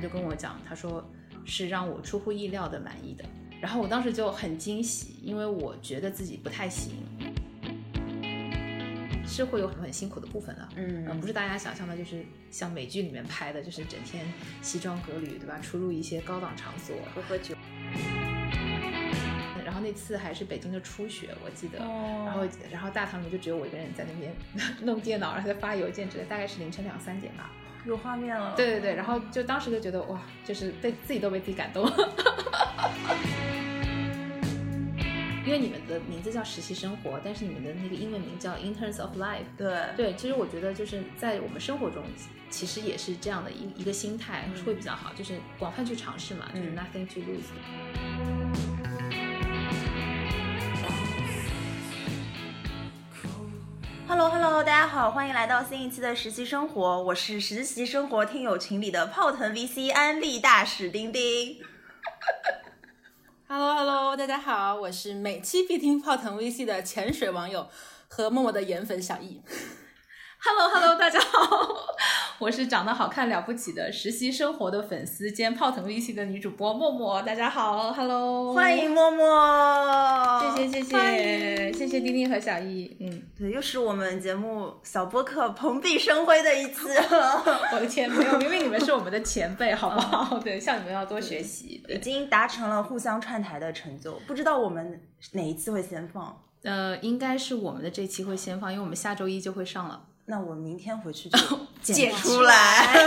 他就跟我讲，他说是让我出乎意料的满意的。然后我当时就很惊喜，因为我觉得自己不太行，是会有很很辛苦的部分的。嗯呃不是大家想象的，就是像美剧里面拍的，就是整天西装革履，对吧？出入一些高档场所。喝喝酒，然后那次还是北京的初雪，我记得。哦然后，然后大堂里就只有我一个人在那边 弄电脑，然后在发邮件之类，大概是凌晨两三点吧。有画面了，对对对，然后就当时就觉得哇，就是被自己都被自己感动。因为你们的名字叫实习生活，但是你们的那个英文名叫 Interns of Life。对对，其实我觉得就是在我们生活中，其实也是这样的一一个心态嗯会比较好，就是广泛去尝试嘛，就是嗯 nothing to lose。Hello Hello，大家好，欢迎来到新一期的实习生活，我是实习生活听友群里的泡腾 VC 安利大使丁丁。Hello Hello，大家好，我是每期必听泡腾 VC 的潜水网友和默默的颜粉小易。Hello Hello，大家好，我是长得好看了不起的实习生活的粉丝兼泡腾 VC 的女主播默默，大家好，Hello，欢迎，默默，谢谢谢谢谢谢丁丁和小易，嗯，对，又是我们节目小播客蓬荜生辉的一次。我的天，没有，明明你们是我们的前辈，好不好？对，向你们要多学习，已，经达成了互相串台的成就，不知道我们哪一次会先放？呃，应该是我们的这期会先放，因为我们下周一就会上了。那我明天回去就 剪剪出出来。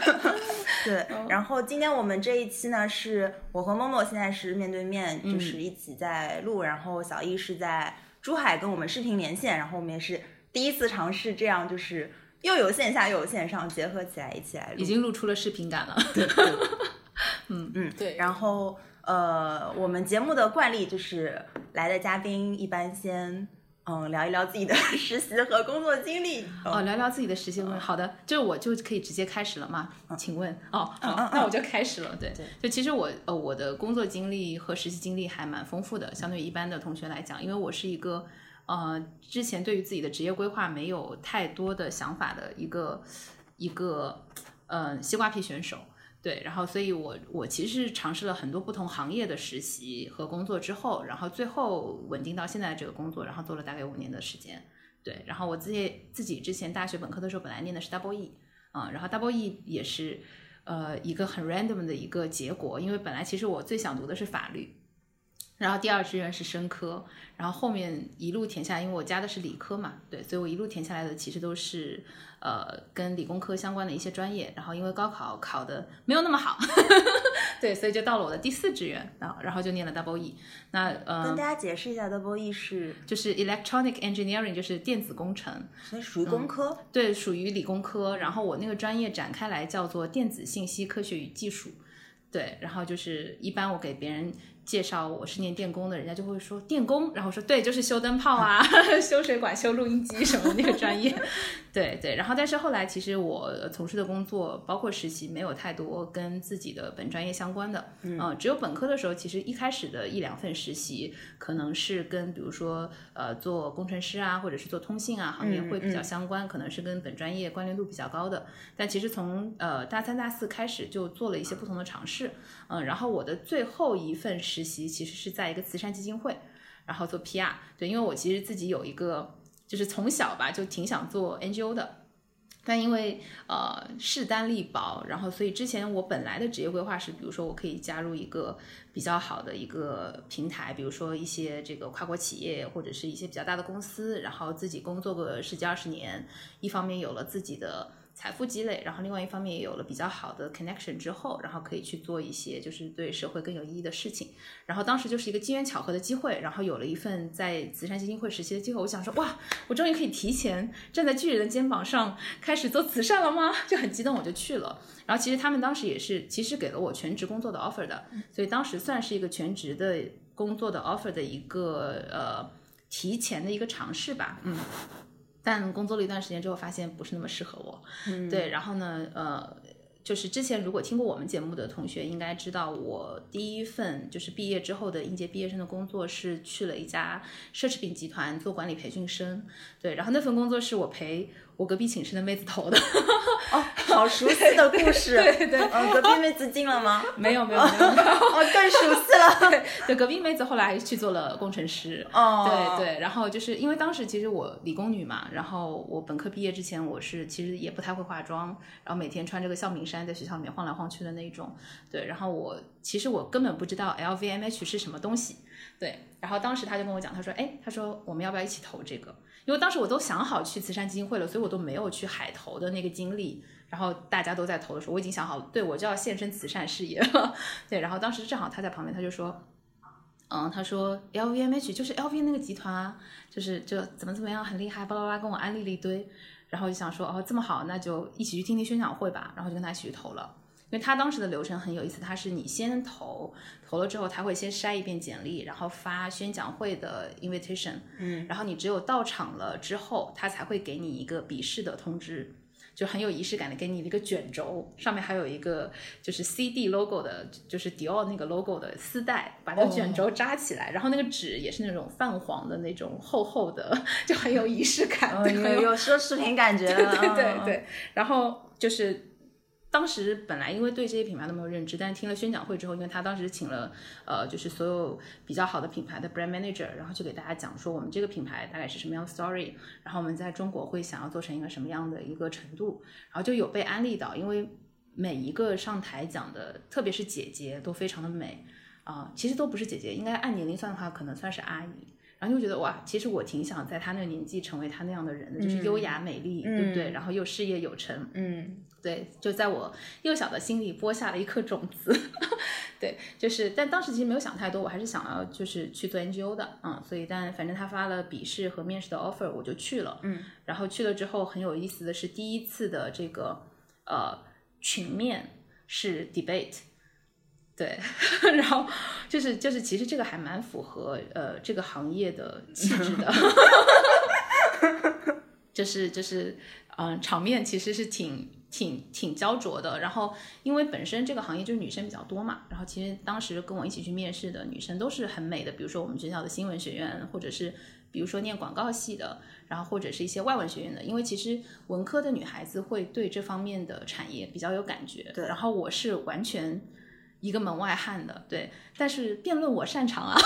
对，然后今天我们这一期呢，是我和默默现在是面对面，就是一起在录，然后小易是在珠海跟我们视频连线，然后我们也是第一次尝试这样，就是又有线下又有线上结合起来一起来录，已经录出了视频感了。对，对嗯嗯对然后呃，我们节目的惯例就是来的嘉宾一般先嗯聊一聊自己的 实习和工作经历。哦，聊聊自己的实习工作。好的，这我就可以直接开始了吗？请问，哦，好，那我就开始了。对，就其实我呃我的工作经历和实习经历还蛮丰富的，相对于一般的同学来讲，因为我是一个呃之前对于自己的职业规划没有太多的想法的一个一个呃西瓜皮选手。对，然后所以我我其实尝试了很多不同行业的实习和工作之后，然后最后稳定到现在这个工作，然后做了大概五年的时间。对，然后我自己自己之前大学本科的时候，本来念的是 double E，啊、然后 double E 也是呃一个很 random 的一个结果，因为本来其实我最想读的是法律，然后第二志愿是生科，然后后面一路填下来，因为我加的是理科嘛，对，所以我一路填下来的其实都是呃跟理工科相关的一些专业，然后因为高考考的没有那么好，对，所以就到了我的第四志愿，然后然后就念了 double E，那呃跟大家解释一下，double E 是就是 electronic engineering，就是电子工程，所以属于工科。对，属于理工科。然后我那个专业展开来叫做电子信息科学与技术。对，然后就是一般我给别人介绍我是念电工的，人家就会说电工，然后说对，就是修灯泡啊、修水管、修录音机什么那个专业。对对，然后但是后来其实我从事的工作，包括实习，没有太多跟自己的本专业相关的。嗯、只有本科的时候，其实一开始的一两份实习，可能是跟比如说呃做工程师啊，或者是做通信啊行业会比较相关，可能是跟本专业关联度比较高的。但其实从呃大三、大四开始就做了一些不同的尝试。嗯，然后我的最后一份实习其实是在一个慈善基金会，然后做 PR。对，因为我其实自己有一个，就是从小吧就挺想做 NGO 的。但因为呃势单力薄，然后所以之前我本来的职业规划是，比如说我可以加入一个比较好的一个平台，比如说一些这个跨国企业或者是一些比较大的公司，然后自己工作个十几二十年，一方面有了自己的财富积累，然后另外一方面也有了比较好的 connection 之后，然后可以去做一些就是对社会更有意义的事情。然后当时就是一个机缘巧合的机会，然后有了一份在慈善基金会实习的机会，我想说哇，我终于可以提前站在巨人的肩膀上开始做慈善了吗？就很激动，我就去了。然后其实他们当时也是其实给了我全职工作的 offer 的，所以当时算是一个全职的工作的 offer 的一个呃提前的一个尝试吧，嗯。但工作了一段时间之后，发现不是那么适合我，对，然后呢，呃，就是之前如果听过我们节目的同学应该知道，我第一份就是毕业之后的应届毕业生的工作是去了一家奢侈品集团做管理培训生，对，然后那份工作是我陪我隔壁寝室的妹子投的。哦，好熟悉的故事。对对，嗯，隔壁妹子进了吗？没有没有没有，哦，更熟悉了。对对，隔壁妹子后来去做了工程师。哦，对对，然后就是因为当时其实我理工女嘛，然后我本科毕业之前我是其实也不太会化妆，然后每天穿这个校名衫在学校里面晃来晃去的那种。对，然后我其实我根本不知道 LVMH 是什么东西。对，然后当时他就跟我讲，他说，哎，他说我们要不要一起投这个？因为当时我都想好去慈善基金会了，所以我都没有去海投的那个经历。然后大家都在投的时候，我已经想好，对我就要献身慈善事业了。对，然后当时正好他在旁边，他就说，嗯，他说 LVMH 就是 LV 那个集团啊，就是就怎么怎么样很厉害，巴拉巴拉跟我安利了一堆。然后就想说，哦，这么好，那就一起去听听宣讲会吧。然后就跟他一起去投了。因为他当时的流程很有意思，他是你先投，投了之后他会先筛一遍简历，然后发宣讲会的 invitation，嗯，然后你只有到场了之后，他才会给你一个笔试的通知，就很有仪式感的给你一个卷轴，上面还有一个就是 CD logo 的，就是迪奥那个 logo 的丝带，把那个卷轴扎起来，然后那个纸也是那种泛黄的那种厚厚的，就很有仪式感，对，有有奢侈品感觉，对对对对，然后就是。当时本来因为对这些品牌都没有认知，但是听了宣讲会之后，因为他当时请了呃，就是所有比较好的品牌的 brand manager，然后就给大家讲说我们这个品牌大概是什么样的 story，然后我们在中国会想要做成一个什么样的一个程度，然后就有被安利到，因为每一个上台讲的，特别是姐姐都非常的美啊，其实都不是姐姐，应该按年龄算的话，可能算是阿姨。然后就觉得哇，其实我挺想在她那个年纪成为她那样的人的，就是优雅美丽，对不对？然后又事业有成，嗯。对，就在我幼小的心里播下了一颗种子。对，就是，但当时其实没有想太多，我还是想要就是去做 NGO 的，嗯，所以但反正他发了笔试和面试的 offer，我就去了，嗯，然后去了之后很有意思的是，第一次的这个呃群面是 debate，对，然后就是就是其实这个还蛮符合呃这个行业的气质的，就是就是嗯场面其实是挺。挺挺焦灼的，然后因为本身这个行业就是女生比较多嘛，然后其实当时跟我一起去面试的女生都是很美的，比如说我们学校的新闻学院，或者是比如说念广告系的，然后或者是一些外文学院的，因为其实文科的女孩子会对这方面的产业比较有感觉，对，然后我是完全一个门外汉的，对，但是辩论我擅长啊，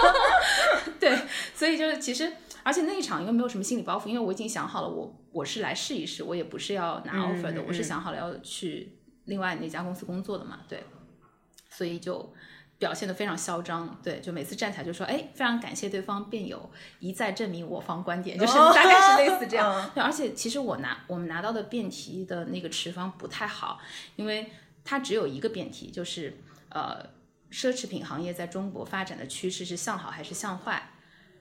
对，所以就是其实。而且那一场因为没有什么心理包袱，因为我已经想好了，我我是来试一试，我也不是要拿 offer 的，我是想好了要去另外那家公司工作的嘛，对，所以就表现的非常嚣张，对，就每次站起来就说，哎，非常感谢对方辩友一再证明我方观点，就是大概是类似这样。对，而且其实我拿我们拿到的辩题的那个持方不太好，因为它只有一个辩题，就是呃，奢侈品行业在中国发展的趋势是向好还是向坏。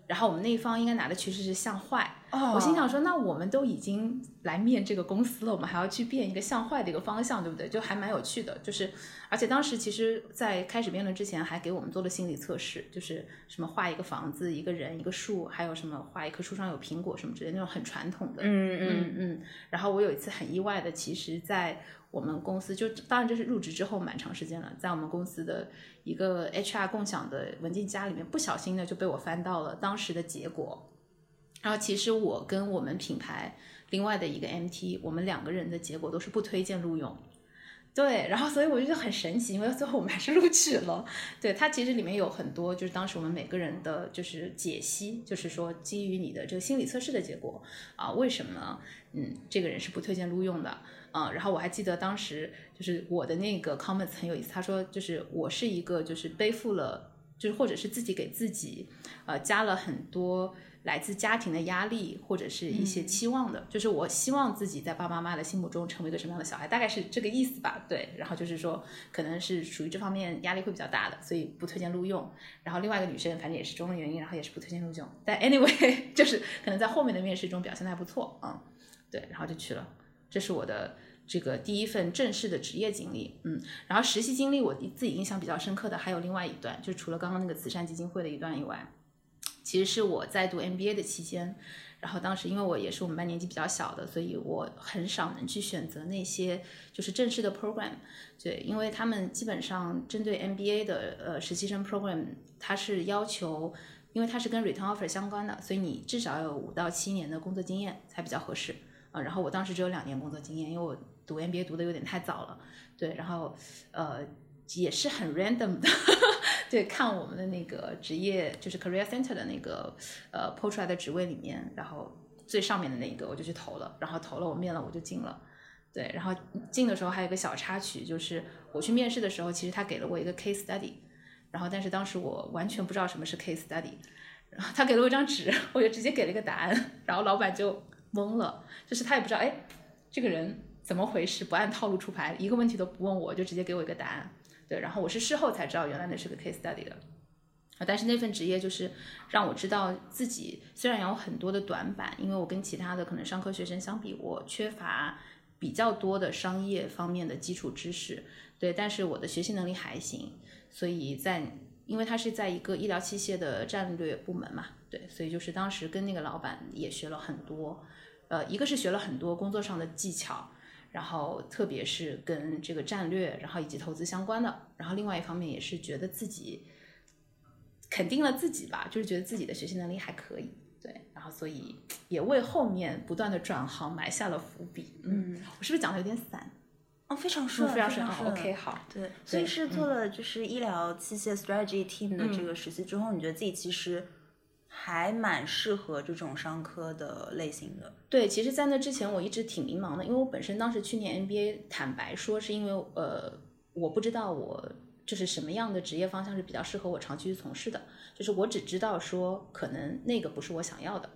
然后我们那一方应该拿的趋势是向坏，我心想说，那我们都已经来面这个公司了，我们还要去变一个向坏的一个方向，对不对？就还蛮有趣的，就是，而且当时其实，在开始辩论之前，还给我们做了心理测试，就是什么画一个房子、一个人、一个树，还有什么画一棵树上有苹果什么之类那种很传统的，嗯嗯嗯。然后我有一次很意外的，其实，在我们公司就当然这是入职之后蛮长时间了，在我们公司的。一个 HR 共享的文件夹里面，不小心的就被我翻到了当时的结果。然后其实我跟我们品牌另外的一个 MT，我们两个人的结果都是不推荐录用。对，然后所以我觉得很神奇，因为最后我们还是录取了。对，它其实里面有很多，就是当时我们每个人的就是解析，就是说基于你的这个心理测试的结果啊，为什么嗯这个人是不推荐录用的。啊，然后我还记得当时就是我的那个 comments 很有意思，他说就是我是一个就是背负了，就是或者是自己给自己呃加了很多来自家庭的压力或者是一些期望的，就是我希望自己在爸爸妈妈的心目中成为一个什么样的小孩，大概是这个意思吧。对，然后就是说可能是属于这方面压力会比较大的，所以不推荐录用。然后另外一个女生反正也是种种原因，然后也是不推荐录用。但 anyway 就是可能在后面的面试中表现的还不错，嗯，对，然后就去了。这是我的这个第一份正式的职业经历，嗯，然后实习经历我自己印象比较深刻的还有另外一段，就除了刚刚那个慈善基金会的一段以外，其实是我在读 MBA 的期间，然后当时因为我也是我们班年纪比较小的，所以我很少能去选择那些就是正式的 program，对，因为他们基本上针对 MBA 的呃实习生 program，它是要求，因为它是跟 return offer 相关的，所以你至少有五到七年的工作经验才比较合适。啊，然后我当时只有两年工作经验，因为我读 MBA 读的有点太早了，对，然后呃也是很 random 的，对，看我们的那个职业就是 career center 的那个呃 PO 出来的职位里面，然后最上面的那一个我就去投了，然后投了我面了我就进了。对，然后进的时候还有一个小插曲，就是我去面试的时候，其实他给了我一个 case study，然后但是当时我完全不知道什么是 case study，然后他给了我一张纸，我就直接给了一个答案，然后老板就懵了，就是他也不知道，哎，这个人怎么回事，不按套路出牌，一个问题都不问我就直接给我一个答案，对，然后我是事后才知道原来那是个 case study 的，啊，但是那份职业就是让我知道自己虽然有很多的短板，因为我跟其他的可能商科学生相比，我缺乏。比较多的商业方面的基础知识，对，但是我的学习能力还行，所以在因为他是在一个医疗器械的战略部门嘛，对，所以就是当时跟那个老板也学了很多，呃，一个是学了很多工作上的技巧，然后特别是跟这个战略，然后以及投资相关的，然后另外一方面也是觉得自己肯定了自己吧，就是觉得自己的学习能力还可以。对，然后所以也为后面不断的转行埋下了伏笔。嗯，我是不是讲的有点散？哦，非常顺，非常顺。OK，好。对，所以是做了就是医疗器械 strategy team 的这个实习之后，你觉得自己其实还蛮适合这种商科的类型的。对，其实，在那之前我一直挺迷茫的，因为我本身当时去年 MBA，坦白说是因为呃，我不知道我。就是什么样的职业方向是比较适合我长期去从事的？就是我只知道说，可能那个不是我想要的。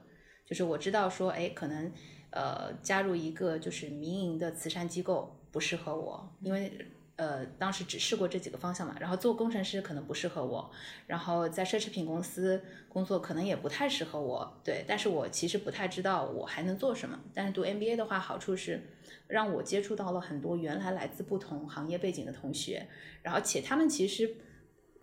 就是我知道说，哎，可能呃加入一个就是民营的慈善机构不适合我，因为。呃，当时只试过这几个方向嘛，然后做工程师可能不适合我，然后在奢侈品公司工作可能也不太适合我，对，但是我其实不太知道我还能做什么。但是读 MBA 的话，好处是让我接触到了很多原来来自不同行业背景的同学，然后且他们其实。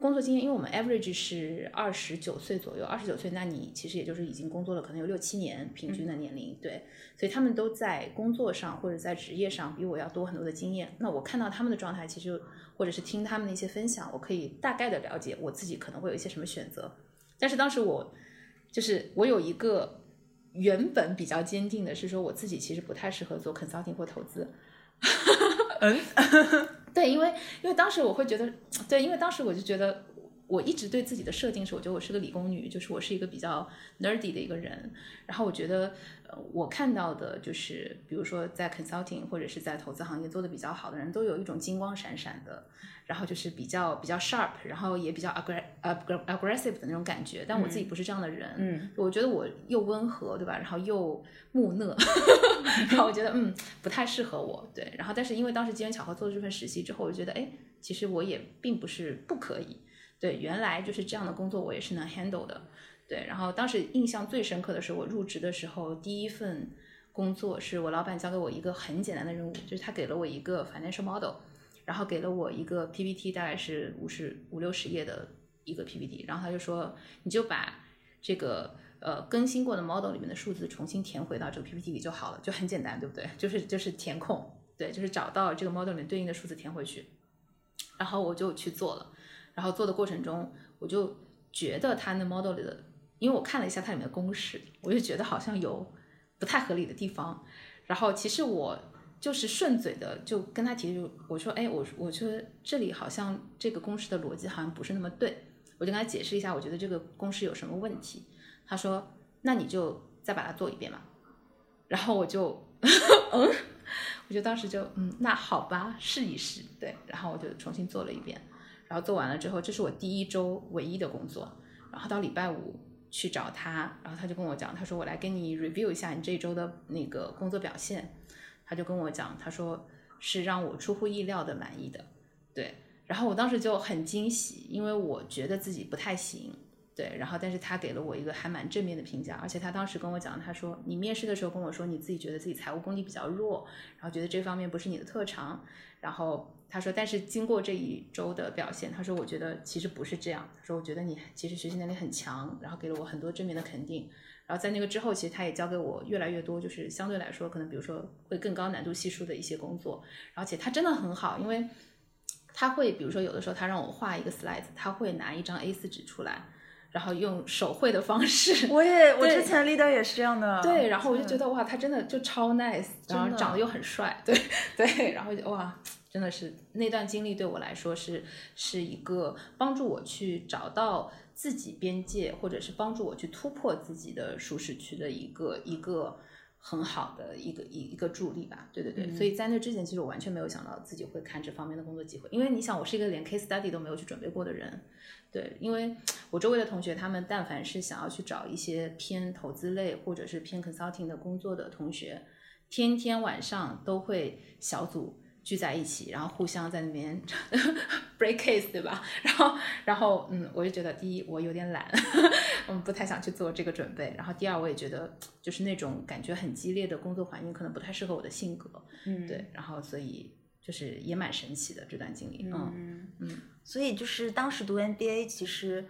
工作经验，因为我们 average 是二十九岁左右，二十九岁，那你其实也就是已经工作了，可能有六七年平均的年龄，对，所以他们都在工作上或者在职业上比我要多很多的经验。那我看到他们的状态，其实或者是听他们的一些分享，我可以大概的了解我自己可能会有一些什么选择。但是当时我就是我有一个原本比较坚定的是说，我自己其实不太适合做 consulting 或投资。嗯，对，因为因为当时我会觉得，对，因为当时我就觉得，我一直对自己的设定是，我觉得我是个理工女，就是我是一个比较 nerdy 的一个人，然后我觉得。我看到的就是，比如说在 consulting 或者是在投资行业做的比较好的人，都有一种金光闪闪的，然后就是比较比较 sharp，然后也比较 aggressive 的那种感觉。但我自己不是这样的人，嗯，我觉得我又温和，对吧？然后又木讷，然后我觉得嗯不太适合我，对。然后但是因为当时机缘巧合做了这份实习之后，我就觉得哎，其实我也并不是不可以，对，原来就是这样的工作我也是能 handle 的。对，然后当时印象最深刻的是我入职的时候，第一份工作是我老板交给我一个很简单的任务，就是他给了我一个 financial model，然后给了我一个 PPT，大概是五十五六十页的一个 PPT，然后他就说你就把这个呃更新过的 model 里面的数字重新填回到这个 PPT 里就好了，就很简单，对不对？就是就是填空，对，就是找到这个 model 里面对应的数字填回去，然后我就去做了，然后做的过程中我就觉得他那 model 里的。因为我看了一下它里面的公式，我就觉得好像有不太合理的地方。然后其实我就是顺嘴的就跟他提，就我说，哎，我我说这里好像这个公式的逻辑好像不是那么对，我就跟他解释一下，我觉得这个公式有什么问题。他说，那你就再把它做一遍嘛。然后我就，嗯，我就当时就，嗯，那好吧，试一试。对，然后我就重新做了一遍。然后做完了之后，这是我第一周唯一的工作。然后到礼拜五。去找他，然后他就跟我讲，他说我来跟你 review 一下你这一周的那个工作表现。他就跟我讲，他说是让我出乎意料的满意的，对。然后我当时就很惊喜，因为我觉得自己不太行，对。然后但是他给了我一个还蛮正面的评价，而且他当时跟我讲，他说你面试的时候跟我说你自己觉得自己财务功底比较弱，然后觉得这方面不是你的特长，然后。他说：“但是经过这一周的表现，他说我觉得其实不是这样。他说我觉得你其实学习能力很强，然后给了我很多正面的肯定。然后在那个之后，其实他也教给我越来越多，就是相对来说可能比如说会更高难度系数的一些工作。而且他真的很好，因为他会比如说有的时候他让我画一个 slide，他会拿一张 A4 纸出来，然后用手绘的方式。我也，我之前 leader 也是这样的。对，然后我就觉得，哇，他真的就超 nice，然后长得又很帅，对 对，然后就哇，真的是那段经历对我来说是是一个帮助我去找到自己边界，或者是帮助我去突破自己的舒适区的一个一个很好的一个一一个助力吧。对对对，所以在那之前，其实我完全没有想到自己会看这方面的工作机会，因为你想，我是一个连 case study 都没有去准备过的人。对，因为我周围的同学，他们但凡是想要去找一些偏投资类或者是偏 consulting 的工作的同学，天天晚上都会小组聚在一起，然后互相在那边 break case，对吧？然后，然后，嗯，我就觉得，第一，我有点懒，嗯，不太想去做这个准备。然后，第二，我也觉得，就是那种感觉很激烈的工作环境，可能不太适合我的性格。嗯，对，然后，所以就是也蛮神奇的这段经历。嗯嗯嗯，所以就是当时读 MBA，其实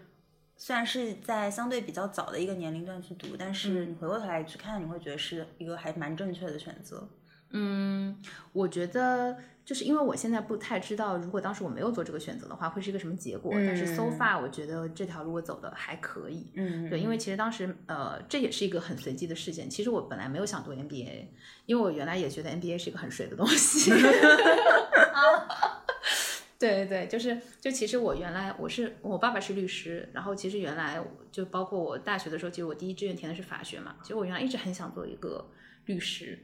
虽然是在相对比较早的一个年龄段去读，但是你回过头来去看，你会觉得是一个还蛮正确的选择。嗯，我觉得就是因为我现在不太知道，如果当时我没有做这个选择的话，会是一个什么结果。但是 so 嗯 far，我觉得这条路我走的还可以。嗯，对，因为其实当时呃，这也是一个很随机的事件。其实我本来没有想读 MBA，因为我原来也觉得 MBA 是一个很水的东西。对对对，就是就其实我原来我是我爸爸是律师，然后其实原来就包括我大学的时候，其实我第一志愿填的是法学嘛，其实我原来一直很想做一个律师，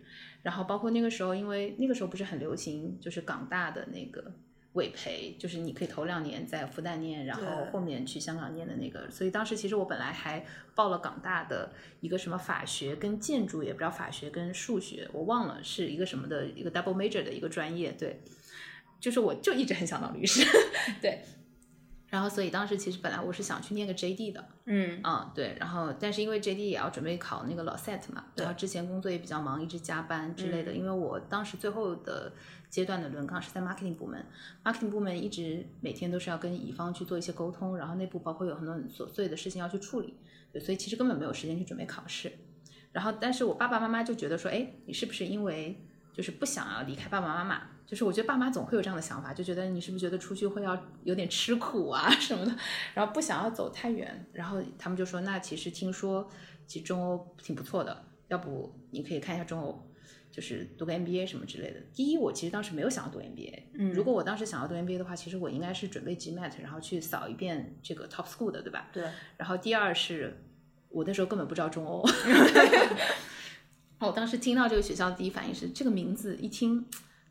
然后包括那个时候，因为那个时候不是很流行，就是港大的那个委培，就是你可以头两年在复旦念，然后后面去香港念的那个，所以当时其实我本来还报了港大的一个什么法学跟建筑，也不知道法学跟数学，我忘了是一个什么的一个 double major 的一个专业，对，就是我就一直很想当律师，对。然后，所以当时其实本来我是想去念个 JD 的，嗯啊，对，然后但是因为 JD 也要准备考那个老 set 嘛，然后之前工作也比较忙，一直加班之类的。因为我当时最后的阶段的轮岗是在 marketing 部门，marketing 部门一直每天都是要跟乙方去做一些沟通，然后内部包括有很多很琐碎的事情要去处理，对，所以其实根本没有时间去准备考试。然后，但是我爸爸妈妈就觉得说，哎，你是不是因为就是不想要离开爸爸妈妈？就是我觉得爸妈总会有这样的想法，就觉得你是不是觉得出去会要有点吃苦啊 什么的，然后不想要走太远。然后他们就说，那其实听说其实中欧挺不错的，要不你可以看一下中欧，就是读个 MBA 什么之类的。第一，我其实当时没有想要读 MBA，嗯如果我当时想要读 MBA 的话，其实我应该是准备 GMAT，然后去扫一遍这个 Top School 的，对吧？对，然后第二是我那时候根本不知道中欧 我当时听到这个学校的第一反应是这个名字一听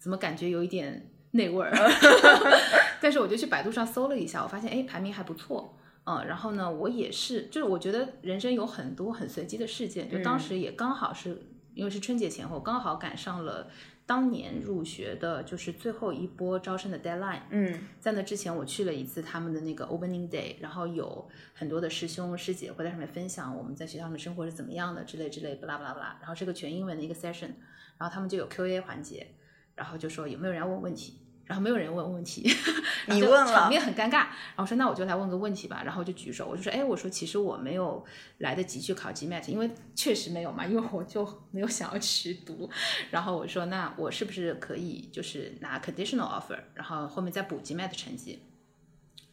怎么感觉有一点内味儿 但是我就去百度上搜了一下，我发现哎排名还不错。嗯，然后呢，我也是，就是我觉得人生有很多很随机的事件，就当时也刚好是、因为是春节前后，刚好赶上了当年入学的，就是最后一波招生的 deadline。嗯在那之前，我去了一次他们的那个 opening day，然后有很多的师兄师姐会在上面分享我们在学校里面生活是怎么样的之类之类，巴拉巴拉巴拉。然后是个全英文的一个 session，然后他们就有 Q&A 环节，然后就说有没有人要问问题，然后没有人问问题，然后就你问了场面很尴尬。然后说那我就来问个问题吧，然后就举手，我就说哎，我说其实我没有来得及去考 GMAT，因为确实没有嘛，因为我就没有想要去读。然后我说那我是不是可以就是拿 conditional offer，然后后面再补 GMAT 成绩？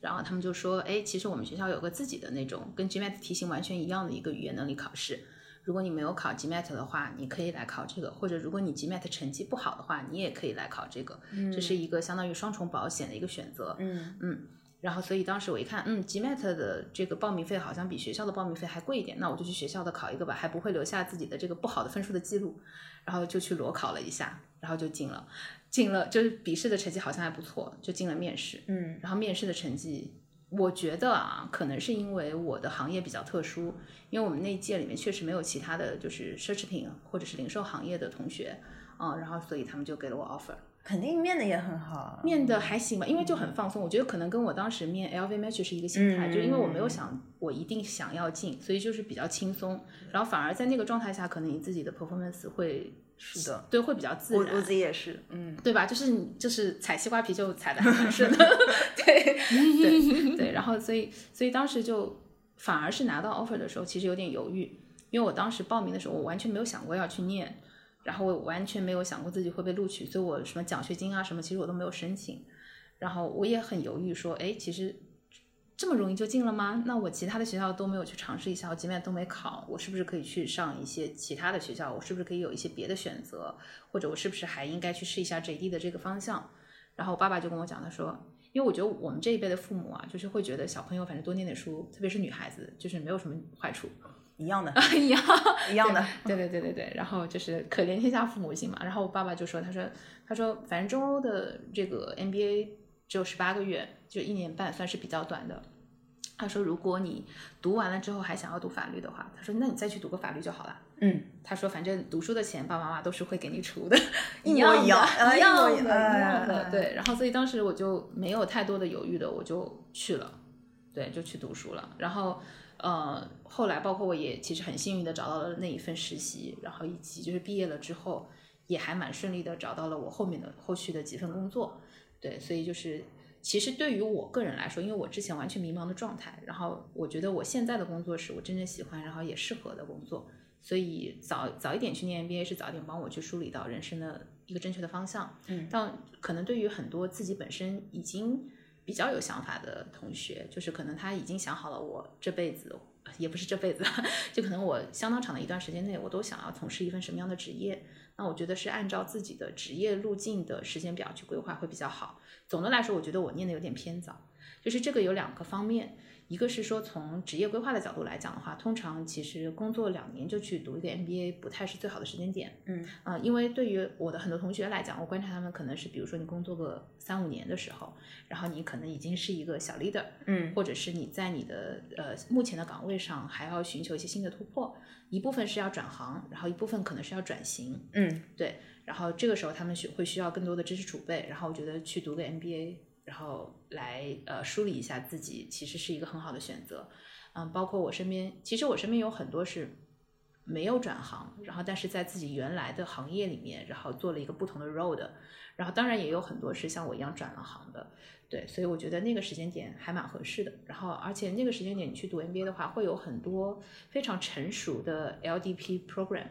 然后他们就说，哎，其实我们学校有个自己的那种跟 GMAT 题型完全一样的一个语言能力考试。如果你没有考 GMAT 的话，你可以来考这个；或者如果你 GMAT 成绩不好的话，你也可以来考这个。这是一个相当于双重保险的一个选择。嗯然后，所以当时我一看，嗯，GMAT 的这个报名费好像比学校的报名费还贵一点，那我就去学校的考一个吧，还不会留下自己的这个不好的分数的记录。然后就去裸考了一下，然后就进了，进了就是笔试的成绩好像还不错，就进了面试。嗯然后面试的成绩，我觉得啊，可能是因为我的行业比较特殊，因为我们那一届里面确实没有其他的就是奢侈品或者是零售行业的同学，嗯，然后所以他们就给了我 offer。肯定面的也很好。面的还行吧，因为就很放松。我觉得可能跟我当时面 LVMH 是一个心态，嗯就因为我没有想我一定想要进，所以就是比较轻松。然后反而在那个状态下，可能你自己的 performance 会是的，对会比较自然，我我自己也是，嗯对吧？就是你就是踩西瓜皮就踩的还蛮顺的，对对 对。然后所以所以当时就反而是拿到 offer 的时候，其实有点犹豫，因为我当时报名的时候，我完全没有想过要去念。然后我完全没有想过自己会被录取，所以我什么奖学金啊什么，其实我都没有申请。然后我也很犹豫，说，哎，其实这么容易就进了吗？那我其他的学校都没有去尝试一下，我 GMAT 都没考，我是不是可以去上一些其他的学校？我是不是可以有一些别的选择？或者我是不是还应该去试一下 JD 的这个方向？然后我爸爸就跟我讲，他说，因为我觉得我们这一辈的父母啊，就是会觉得小朋友反正多念点书，特别是女孩子，就是没有什么坏处。一样的，一样一样的，对对对对对。然后就是可怜天下父母心嘛。然后我爸爸就说，他说他说反正中欧的这个 MBA 只有十八个月，就一年半，算是比较短的。他说，如果你读完了之后还想要读法律的话，他说那你再去读个法律就好了。嗯，他说反正读书的钱爸爸妈妈都是会给你出的，一模一样一样的，一样的。对，然后所以当时我就没有太多的犹豫的，我就去了，对，就去读书了。然后。呃，后来包括我也其实很幸运的找到了那一份实习，然后以及就是毕业了之后也还蛮顺利的找到了我后面的后续的几份工作，对，所以就是其实对于我个人来说，因为我之前完全迷茫的状态，然后我觉得我现在的工作是我真正喜欢，然后也适合的工作，所以早早一点去念 MBA 是早一点帮我去梳理到人生的一个正确的方向，嗯，但可能对于很多自己本身已经。比较有想法的同学，就是可能他已经想好了，我这辈子也不是这辈子，就可能我相当长的一段时间内，我都想要从事一份什么样的职业。那我觉得是按照自己的职业路径的时间表去规划会比较好。总的来说，我觉得我念的有点偏早，就是这个有两个方面。一个是说从职业规划的角度来讲的话，通常其实工作两年就去读一个 MBA 不太是最好的时间点。嗯，呃，因为对于我的很多同学来讲，我观察他们可能是，比如说你工作个三五年的时候，然后你可能已经是一个小 leader，嗯，或者是你在你的呃目前的岗位上还要寻求一些新的突破，一部分是要转行，然后一部分可能是要转型。嗯，对，然后这个时候他们需会需要更多的知识储备，然后我觉得去读个 MBA。然后来呃梳理一下自己，其实是一个很好的选择，嗯，包括我身边，其实我身边有很多是没有转行，然后但是在自己原来的行业里面，然后做了一个不同的 role 的，然后当然也有很多是像我一样转了行的，对，所以我觉得那个时间点还蛮合适的。然后而且那个时间点你去读 MBA 的话，会有很多非常成熟的 LDP program。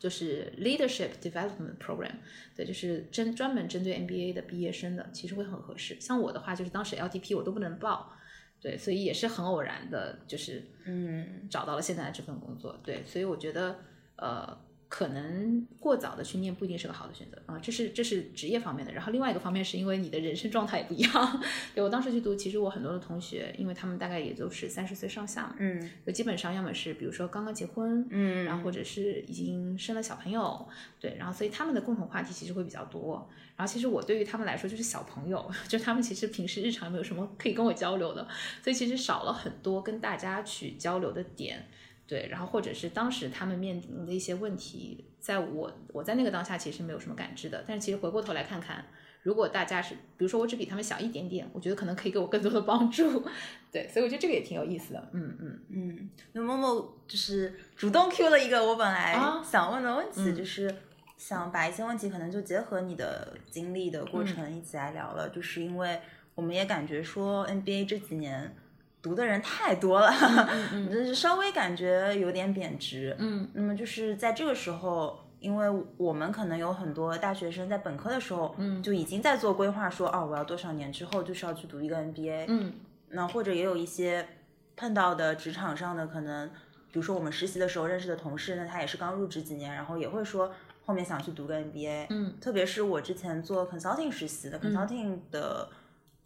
就是 leadership development program，对，就是针专门针对 MBA 的毕业生的，其实会很合适。像我的话，就是当时 LTP 我都不能报，对，所以也是很偶然的，就是嗯，找到了现在的这份工作，对，所以我觉得呃。可能过早的去念不一定是个好的选择啊，这是这是职业方面的。然后另外一个方面是因为你的人生状态也不一样。对我当时去读，其实我很多的同学，因为他们大概也都是三十岁上下嘛，嗯，就基本上要么是比如说刚刚结婚，嗯，然后或者是已经生了小朋友，对，然后所以他们的共同话题其实会比较多。然后其实我对于他们来说就是小朋友，就他们其实平时日常没有什么可以跟我交流的，所以其实少了很多跟大家去交流的点。对，然后或者是当时他们面临的一些问题，在我我在那个当下其实没有什么感知的，但是其实回过头来看看，如果大家是，比如说我只比他们小一点点，我觉得可能可以给我更多的帮助。对，所以我觉得这个也挺有意思的。嗯嗯嗯。那默默就是主动 Q 了一个我本来想问的问题，就是想把一些问题可能就结合你的经历的过程一起来聊了，就是因为我们也感觉说 NBA 这几年。读的人太多了，就是稍微感觉有点贬值。嗯，那么就是在这个时候，因为我们可能有很多大学生在本科的时候，嗯，就已经在做规划，说哦，我要多少年之后就是要去读一个 MBA。嗯，那或者也有一些碰到的职场上的可能，比如说我们实习的时候认识的同事，那他也是刚入职几年，然后也会说后面想去读个 MBA。嗯，特别是我之前做 consulting 实习的 consulting 的。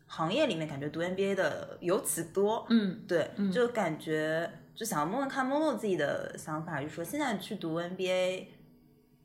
行业里面感觉读 MBA 的尤其多，嗯，对，就感觉就想问问看默默自己的想法，就说现在去读 MBA，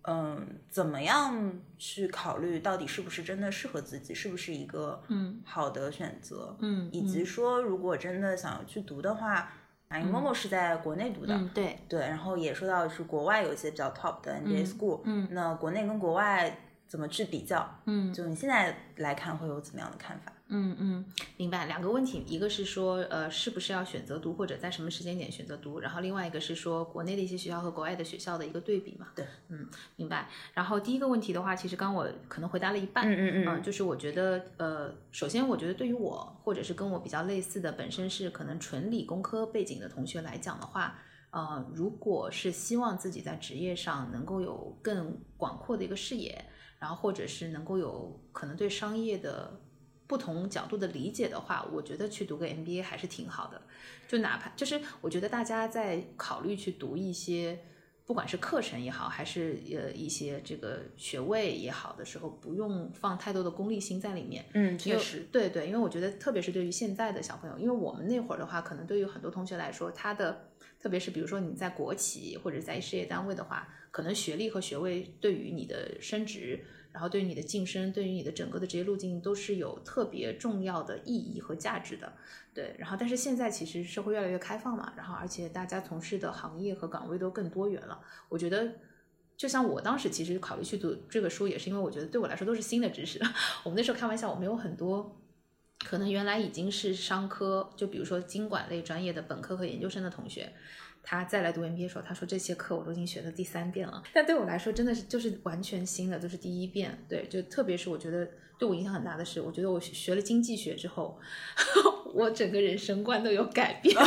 嗯，怎么样去考虑到底是不是真的适合自己，是不是一个嗯好的选择，嗯，以及说如果真的想要去读的话，因为默默是在国内读的，对对，然后也说到是国外有一些比较 top 的 MBA school，嗯，那国内跟国外怎么去比较？嗯，就你现在来看会有怎么样的看法？嗯嗯，明白。两个问题，一个是说，呃，是不是要选择读，或者在什么时间点选择读？然后另外一个是说，国内的一些学校和国外的学校的一个对比嘛？对，嗯，明白。然后第一个问题的话，其实刚我可能回答了一半。嗯嗯嗯，就是我觉得，呃，首先我觉得对于我或者是跟我比较类似的，本身是可能纯理工科背景的同学来讲的话，呃，如果是希望自己在职业上能够有更广阔的一个视野，然后或者是能够有可能对商业的。不同角度的理解的话，我觉得去读个 MBA 还是挺好的。就哪怕就是我觉得大家在考虑去读一些。不管是课程也好，还是呃一些这个学位也好的时候，不用放太多的功利心在里面。嗯，确实，对对，因为我觉得，特别是对于现在的小朋友，因为我们那会儿的话，可能对于很多同学来说，他的特别是比如说你在国企或者在事业单位的话，可能学历和学位对于你的升职。然后对于你的晋升，对于你的整个的职业路径都是有特别重要的意义和价值的，对。然后但是现在其实社会越来越开放嘛，然后而且大家从事的行业和岗位都更多元了。我觉得，就像我当时其实考虑去读这个书，也是因为我觉得对我来说都是新的知识。我们那时候开玩笑，我们有很多可能原来已经是商科，就比如说经管类专业的本科和研究生的同学。他再来读 MBA 的时候，他说这些课我都已经学了第三遍了，但对我来说真的是就是完全新的，就是第一遍。对，就特别是我觉得对我影响很大的是，我觉得我学了经济学之后，我整个人生观都有改变。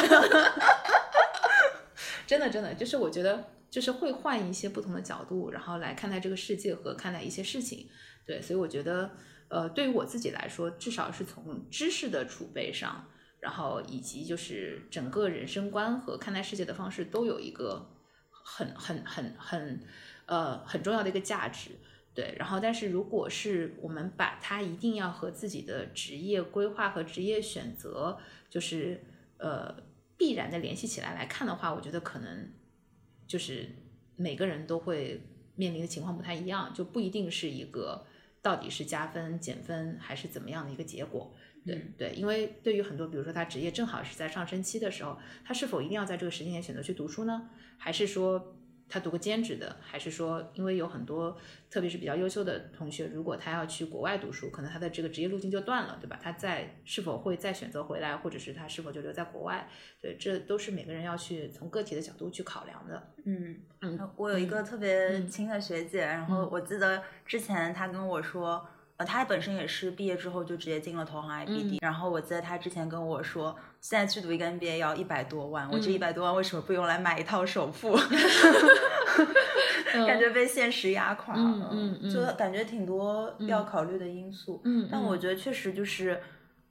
真的，真的，就是我觉得就是会换一些不同的角度，然后来看待这个世界和看待一些事情。对，所以我觉得，呃，对于我自己来说，至少是从知识的储备上。然后以及就是整个人生观和看待世界的方式都有一个很很很很呃很重要的一个价值，对。然后但是如果是我们把它一定要和自己的职业规划和职业选择就是呃必然的联系起来来看的话，我觉得可能就是每个人都会面临的情况不太一样，就不一定是一个到底是加分减分还是怎么样的一个结果。对对，因为对于很多，比如说他职业正好是在上升期的时候，他是否一定要在这个时间点选择去读书呢？还是说他读个兼职的？还是说，因为有很多，特别是比较优秀的同学，如果他要去国外读书，可能他的这个职业路径就断了，对吧？他在是否会再选择回来，或者是他是否就留在国外？对，这都是每个人要去从个体的角度去考量的。嗯嗯，我有一个特别亲的学姐，然后我记得之前她跟我说。他本身也是毕业之后就直接进了投行 IBD，然后我记得他之前跟我说，现在去读一个 MBA 要一百多万，我这一百多万为什么不用来买一套首付？感觉被现实压垮了，嗯嗯，就感觉挺多要考虑的因素。嗯，但我觉得确实就是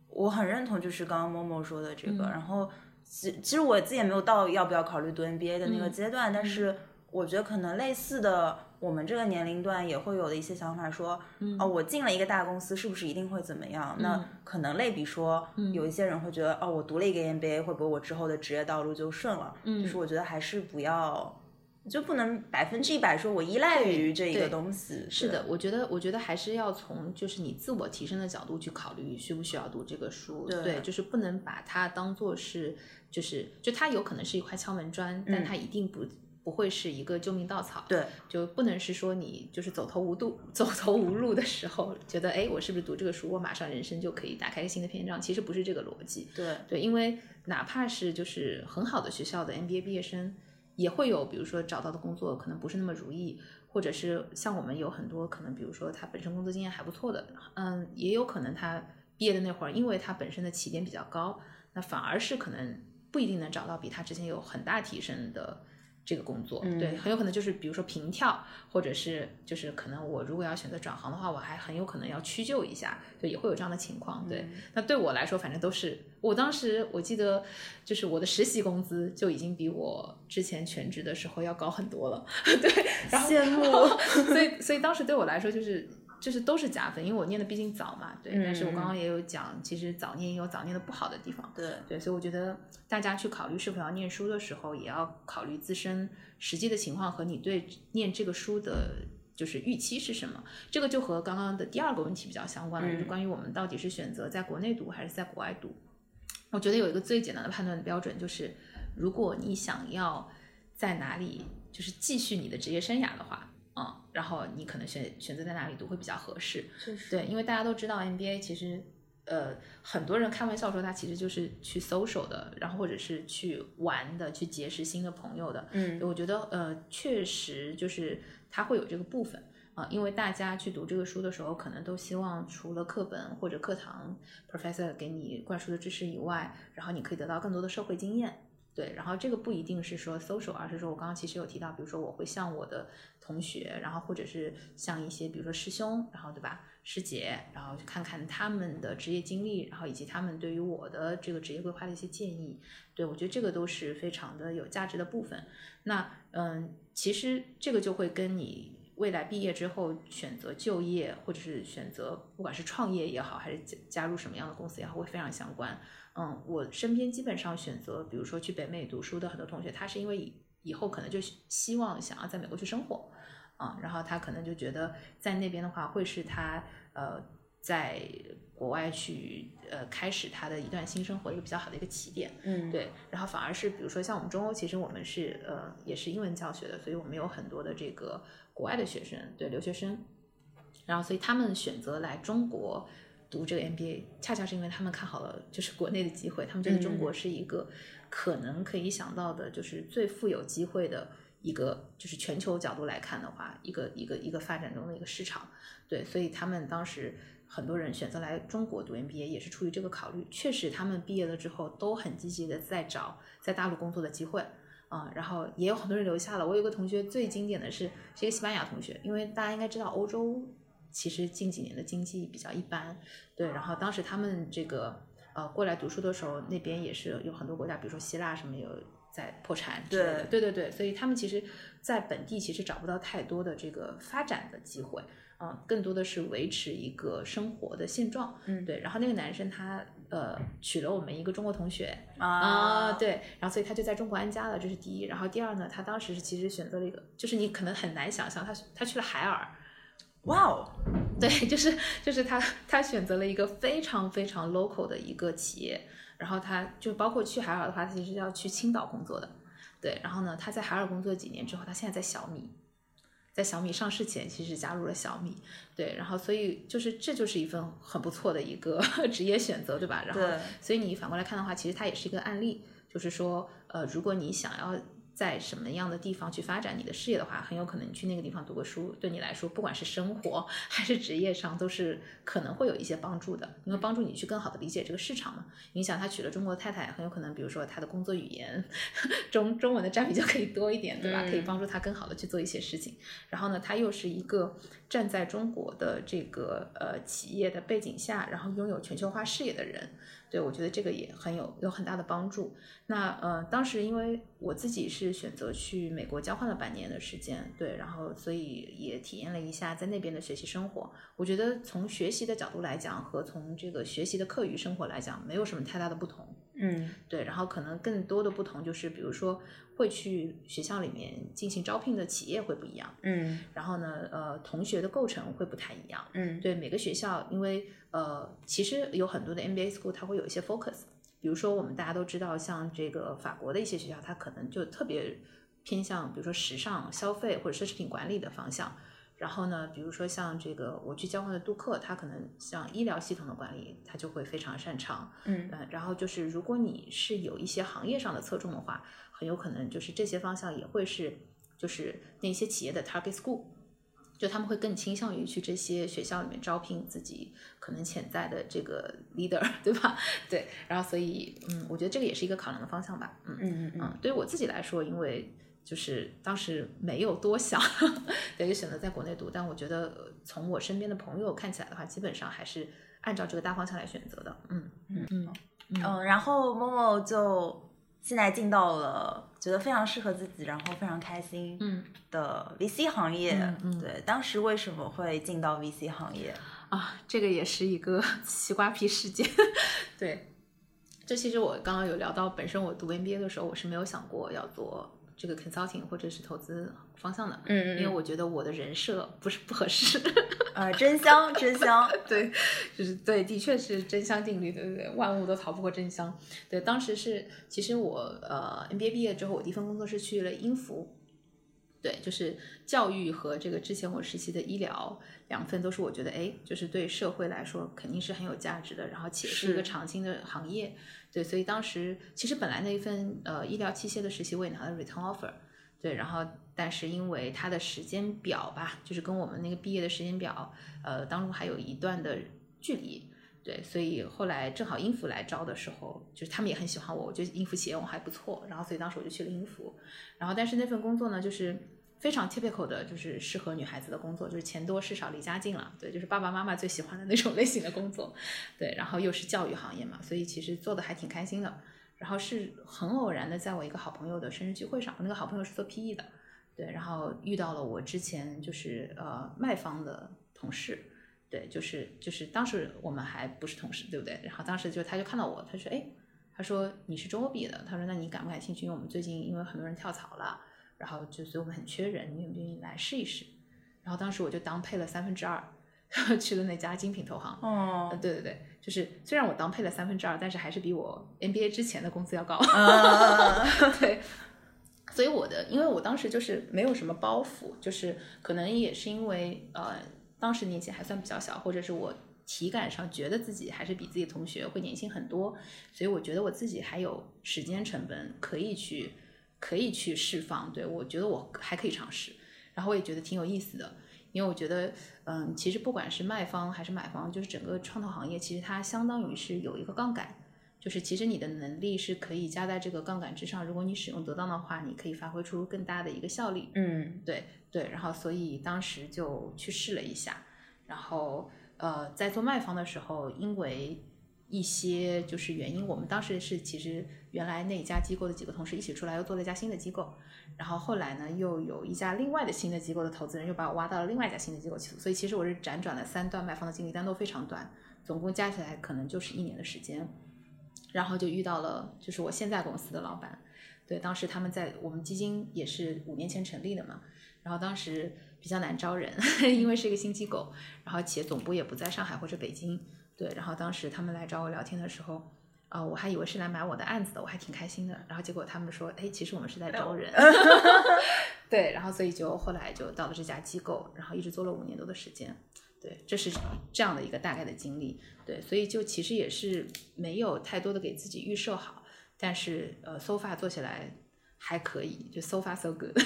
我很认同，就是刚刚默默说的这个。然后其其实我自己也没有到要不要考虑读 MBA 的那个阶段，但是我觉得可能类似的。我们这个年龄段也会有的一些想法，说，哦，我进了一个大公司，是不是一定会怎么样？那可能类比说，有一些人会觉得，哦，我读了一个 MBA，会不会我之后的职业道路就顺了？就是我觉得还是不要，就不能百分之一百说我依赖于这一个东西。是的，我觉得，我觉得还是要从就是你自我提升的角度去考虑，需不需要读这个书？对，就是不能把它当做是，就是就它有可能是一块敲门砖，但它一定不。不会是一个救命稻草，对，就不能是说你就是走投无度、走投无路的时候，觉得哎，我是不是读这个书，我马上人生就可以打开一个新的篇章？其实不是这个逻辑，对对，因为哪怕是就是很好的学校的 MBA 毕业生，也会有比如说找到的工作可能不是那么如意，或者是像我们有很多可能，比如说他本身工作经验还不错的，嗯，也有可能他毕业的那会儿，因为他本身的起点比较高，那反而是可能不一定能找到比他之前有很大提升的。这个工作，对，很有可能就是比如说平跳，或者是就是可能我如果要选择转行的话，我还很有可能要屈就一下，就也会有这样的情况。对，那对我来说，反正都是我当时我记得，就是我的实习工资就已经比我之前全职的时候要高很多了。对，然后羡慕。所以，所以当时对我来说就是。就是都是加分，因为我念的毕竟早嘛，对。但是我刚刚也有讲，其实早念也有早念的不好的地方，对对。所以我觉得大家去考虑是否要念书的时候，也要考虑自身实际的情况和你对念这个书的，就是预期是什么。这个就和刚刚的第二个问题比较相关了，就是关于我们到底是选择在国内读还是在国外读。我觉得有一个最简单的判断的标准，就是如果你想要在哪里就是继续你的职业生涯的话。嗯，然后你可能选选择在哪里读会比较合适，对，因为大家都知道 MBA 其实，呃，很多人开玩笑说它其实就是去 social 的，然后或者是去玩的，去结识新的朋友的。嗯，我觉得呃，确实就是它会有这个部分啊，因为大家去读这个书的时候，可能都希望除了课本或者课堂 professor 给你灌输的知识以外，然后你可以得到更多的社会经验。对，然后这个不一定是说 social，而是说我刚刚其实有提到，比如说我会向我的同学，然后或者是像一些比如说师兄，然后对吧，师姐，然后去看看他们的职业经历，然后以及他们对于我的这个职业规划的一些建议。对我觉得这个都是非常的有价值的部分。那嗯，其实这个就会跟你未来毕业之后选择就业，或者是选择不管是创业也好，还是加加入什么样的公司也好，会非常相关。嗯，我身边基本上选择，比如说去北美读书的很多同学，他是因为以以后可能就希望想要在美国去生活，啊，然后他可能就觉得在那边的话会是他呃在国外去呃开始他的一段新生活一个比较好的一个起点，嗯，对，然后反而是比如说像我们中欧，其实我们是呃也是英文教学的，所以我们有很多的这个国外的学生，对留学生，然后所以他们选择来中国。读这个 MBA，恰恰是因为他们看好了就是国内的机会，他们觉得中国是一个可能可以想到的，就是最富有机会的一个，就是全球角度来看的话，一个一个一个发展中的一个市场。对，所以他们当时很多人选择来中国读 MBA，也是出于这个考虑。确实，他们毕业了之后都很积极的在找在大陆工作的机会啊，然后也有很多人留下了。我有个同学最经典的是是一个西班牙同学，因为大家应该知道欧洲。其实近几年的经济比较一般，对，然后当时他们这个呃过来读书的时候，那边也是有很多国家，比如说希腊什么有在破产，对。对对对，所以他们其实在本地其实找不到太多的这个发展的机会，嗯，更多的是维持一个生活的现状，嗯，对，然后那个男生他呃娶了我们一个中国同学。啊，对，然后所以他就在中国安家了，这是第一，然后第二呢，他当时是其实选择了一个，就是你可能很难想象，他他去了海尔。哇哦，对，就是就是他他选择了一个非常非常 local 的一个企业，然后他就包括去海尔的话，他其实要去青岛工作的，对，然后呢，他在海尔工作几年之后，他现在在小米，在小米上市前其实加入了小米，对，然后所以就是这就是一份很不错的一个 职业选择，对吧？然后所以你反过来看的话，其实它也是一个案例，就是说，呃，如果你想要。在什么样的地方去发展你的事业的话，很有可能你去那个地方读个书，对你来说，不管是生活还是职业上，都是可能会有一些帮助的，因为帮助你去更好的理解这个市场嘛。你想他娶了中国太太，很有可能，比如说他的工作语言中中文的占比就可以多一点，对吧？可以帮助他更好的去做一些事情。然后呢，他又是一个站在中国的这个呃企业的背景下，然后拥有全球化视野的人。对，我觉得这个也很有有很大的帮助。那呃，当时因为我自己是选择去美国交换了半年的时间，对，然后所以也体验了一下在那边的学习生活。我觉得从学习的角度来讲，和从这个学习的课余生活来讲，没有什么太大的不同。嗯，对，然后可能更多的不同就是，比如说会去学校里面进行招聘的企业会不一样，嗯，然后呢，呃，同学的构成会不太一样，嗯，对，每个学校，因为呃，其实有很多的 MBA school 它会有一些 focus，比如说我们大家都知道，像这个法国的一些学校，它可能就特别偏向，比如说时尚消费或者奢侈品管理的方向。然后呢，比如说像这个我去交换的杜克，他可能像医疗系统的管理，他就会非常擅长。嗯，然后就是如果你是有一些行业上的侧重的话，很有可能就是这些方向也会是就是那些企业的 target school，就他们会更倾向于去这些学校里面招聘自己可能潜在的这个 leader，对吧？对，然后所以嗯，我觉得这个也是一个考量的方向吧。嗯嗯嗯，对于我自己来说，因为。就是当时没有多想，对，就选择在国内读。但我觉得从我身边的朋友看起来的话，基本上还是按照这个大方向来选择的。嗯嗯嗯嗯。然后默默就现在进到了觉得非常适合自己，然后非常开心的 VC 行业。嗯，对，当时为什么会进到 VC 行业啊？这个也是一个 西瓜皮事件。对，这其实我刚刚有聊到，本身我读 MBA 的时候，我是没有想过要做。这个 consulting 或者是投资方向的，嗯嗯，因为我觉得我的人设不是不合适，呃，真香真香，对，就是对，的确是真香定律，对对对，万物都逃不过真香。对，当时是，其实我呃 MBA 毕业之后，我第一份工作是去了英孚，对，就是教育和这个之前我实习的医疗两份都是我觉得，哎，就是对社会来说肯定是很有价值的，然后且是一个长青的行业。对，所以当时其实本来那一份呃医疗器械的实习我也拿了 return offer，对，然后但是因为它的时间表吧，就是跟我们那个毕业的时间表，呃当中还有一段的距离，对，所以后来正好英孚来招的时候，就是他们也很喜欢我，我觉得英孚企业我还不错，然后所以当时我就去了英孚，然后但是那份工作呢，就是非常 typical 的，就是适合女孩子的工作，就是钱多事少离家近了，对，就是爸爸妈妈最喜欢的那种类型的工作，对，然后又是教育行业嘛，所以其实做的还挺开心的。然后是很偶然的，在我一个好朋友的生日聚会上，我那个好朋友是做 PE 的，对，然后遇到了我之前就是呃卖方的同事。对，就是就是当时我们还不是同事，对不对？然后当时就他就看到我，他说：“哎，他说你是中欧毕业的，他说那你感不感兴趣？因为我们最近因为很多人跳槽了，然后就所以我们很缺人，你愿不愿意来试一试？”然后当时我就当配了三分之二，去了那家精品投行。哦，对对对，就是虽然我当配了三分之二，但是还是比我 MBA 之前的工资要高。对，所以我的，因为我当时就是没有什么包袱，就是可能也是因为呃。当时年纪还算比较小，或者是我体感上觉得自己还是比自己同学会年轻很多，所以我觉得我自己还有时间成本可以去可以去释放。对我觉得我还可以尝试，然后我也觉得挺有意思的，因为我觉得，嗯，其实不管是卖方还是买方，就是整个创投行业，其实它相当于是有一个杠杆，就是其实你的能力是可以加在这个杠杆之上，如果你使用得当的话，你可以发挥出更大的一个效力。嗯，对。对，然后所以当时就去试了一下，然后呃，在做卖方的时候，因为一些就是原因，我们当时是其实原来那一家机构的几个同事一起出来，又做了一家新的机构，然后后来呢，又有一家另外的新的机构的投资人又把我挖到了另外一家新的机构去，所以其实我是辗转了三段卖方的经历，但都非常短，总共加起来可能就是一年的时间，然后就遇到了就是我现在公司的老板，对，当时他们在我们基金也是五年前成立的嘛。然后当时比较难招人，因为是一个新机构，然后企业总部也不在上海或者北京，对。然后当时他们来找我聊天的时候，啊，我还以为是来买我的案子的，我还挺开心的。然后结果他们说，哎，其实我们是在招人，对。然后所以就后来就到了这家机构，然后一直做了五年多的时间，对，这是这样的一个大概的经历，对。所以就其实也是没有太多的给自己预设好，但是呃，so far 做起来。还可以，就 so far so good。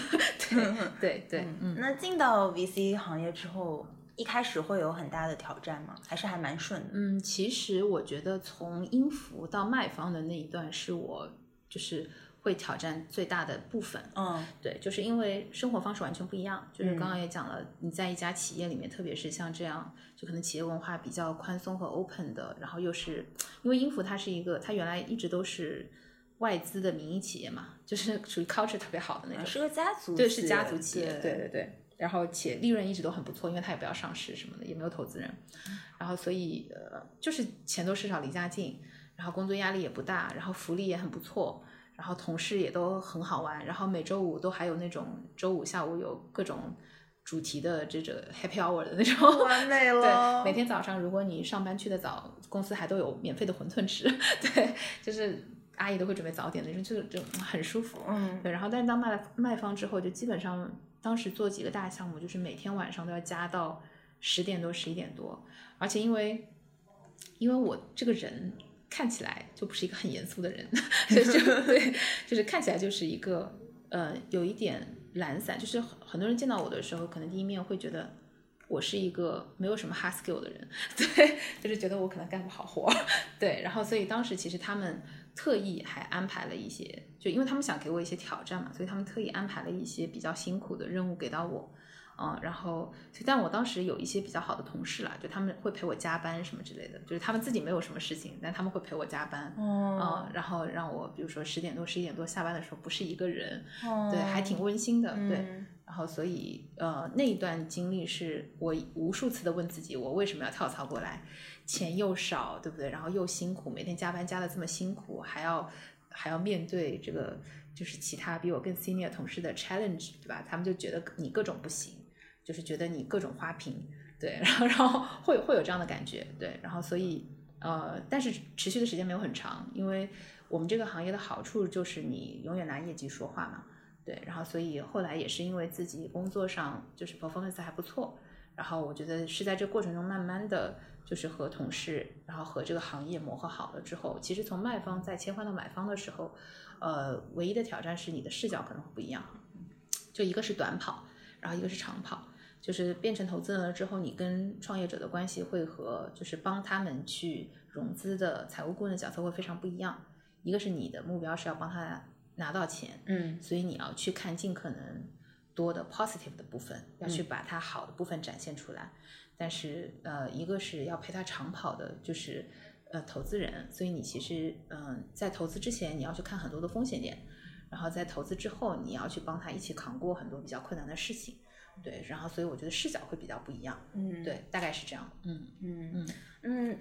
对对对，嗯。那进到 VC 行业之后，一开始会有很大的挑战吗？还是还蛮顺的？嗯，其实我觉得从音符到卖方的那一段是我就是会挑战最大的部分。嗯，对，就是因为生活方式完全不一样。就是刚刚也讲了，你在一家企业里面，特别是像这样，就可能企业文化比较宽松和 open 的，然后又是因为音符它是一个，它原来一直都是。外资的民营企业嘛，就是属于 culture 特别好的那种，是个家族，对，是家族企业，对对对。然后且利润一直都很不错，因为它也不要上市什么的，也没有投资人。然后所以呃，就是钱多事少离家近，然后工作压力也不大，然后福利也很不错，然后同事也都很好玩，然后每周五都还有那种周五下午有各种主题的这种 happy hour 的那种，完美 了。对，每天早上如果你上班去的早，公司还都有免费的馄饨吃，对，就是。阿姨都会准备早点那种，就就很舒服。嗯，对。然后，但是当卖了卖方之后，就基本上当时做几个大项目，就是每天晚上都要加到十点多、十一点多。而且因为因为我这个人看起来就不是一个很严肃的人，就对，就是看起来就是一个呃有一点懒散。就是很多人见到我的时候，可能第一面会觉得我是一个没有什么 hard skill 的人，对，就是觉得我可能干不好活。对，然后所以当时其实他们。特意还安排了一些，就因为他们想给我一些挑战嘛，所以他们特意安排了一些比较辛苦的任务给到我，嗯，然后，但我当时有一些比较好的同事啦，就他们会陪我加班什么之类的，就是他们自己没有什么事情，但他们会陪我加班，嗯，然后让我比如说十点多、十一点多下班的时候不是一个人，对，还挺温馨的，对。然后，所以，呃，那一段经历是我无数次的问自己，我为什么要跳槽过来？钱又少，对不对？然后又辛苦，每天加班加的这么辛苦，还要还要面对这个就是其他比我更 senior 同事的 challenge，对吧？他们就觉得你各种不行，就是觉得你各种花瓶，对，然 后然后会会有这样的感觉，对，然后所以，呃，但是持续的时间没有很长，因为我们这个行业的好处就是你永远拿业绩说话嘛。对，然后所以后来也是因为自己工作上就是 performance 还不错，然后我觉得是在这过程中慢慢的就是和同事，然后和这个行业磨合好了之后，其实从卖方再切换到买方的时候，呃，唯一的挑战是你的视角可能会不一样，就一个是短跑，然后一个是长跑。就是变成投资人了之后，你跟创业者的关系会和就是帮他们去融资的财务顾问的角色会非常不一样。一个是你的目标是要帮他拿到钱，嗯所以你要去看尽可能多的 positive 的部分，要去把它好的部分展现出来。但是呃，一个是要陪他长跑的，就是呃投资人，所以你其实嗯、在投资之前你要去看很多的风险点，然后在投资之后你要去帮他一起扛过很多比较困难的事情。对，然后所以我觉得视角会比较不一样。嗯，对，大概是这样。嗯嗯嗯嗯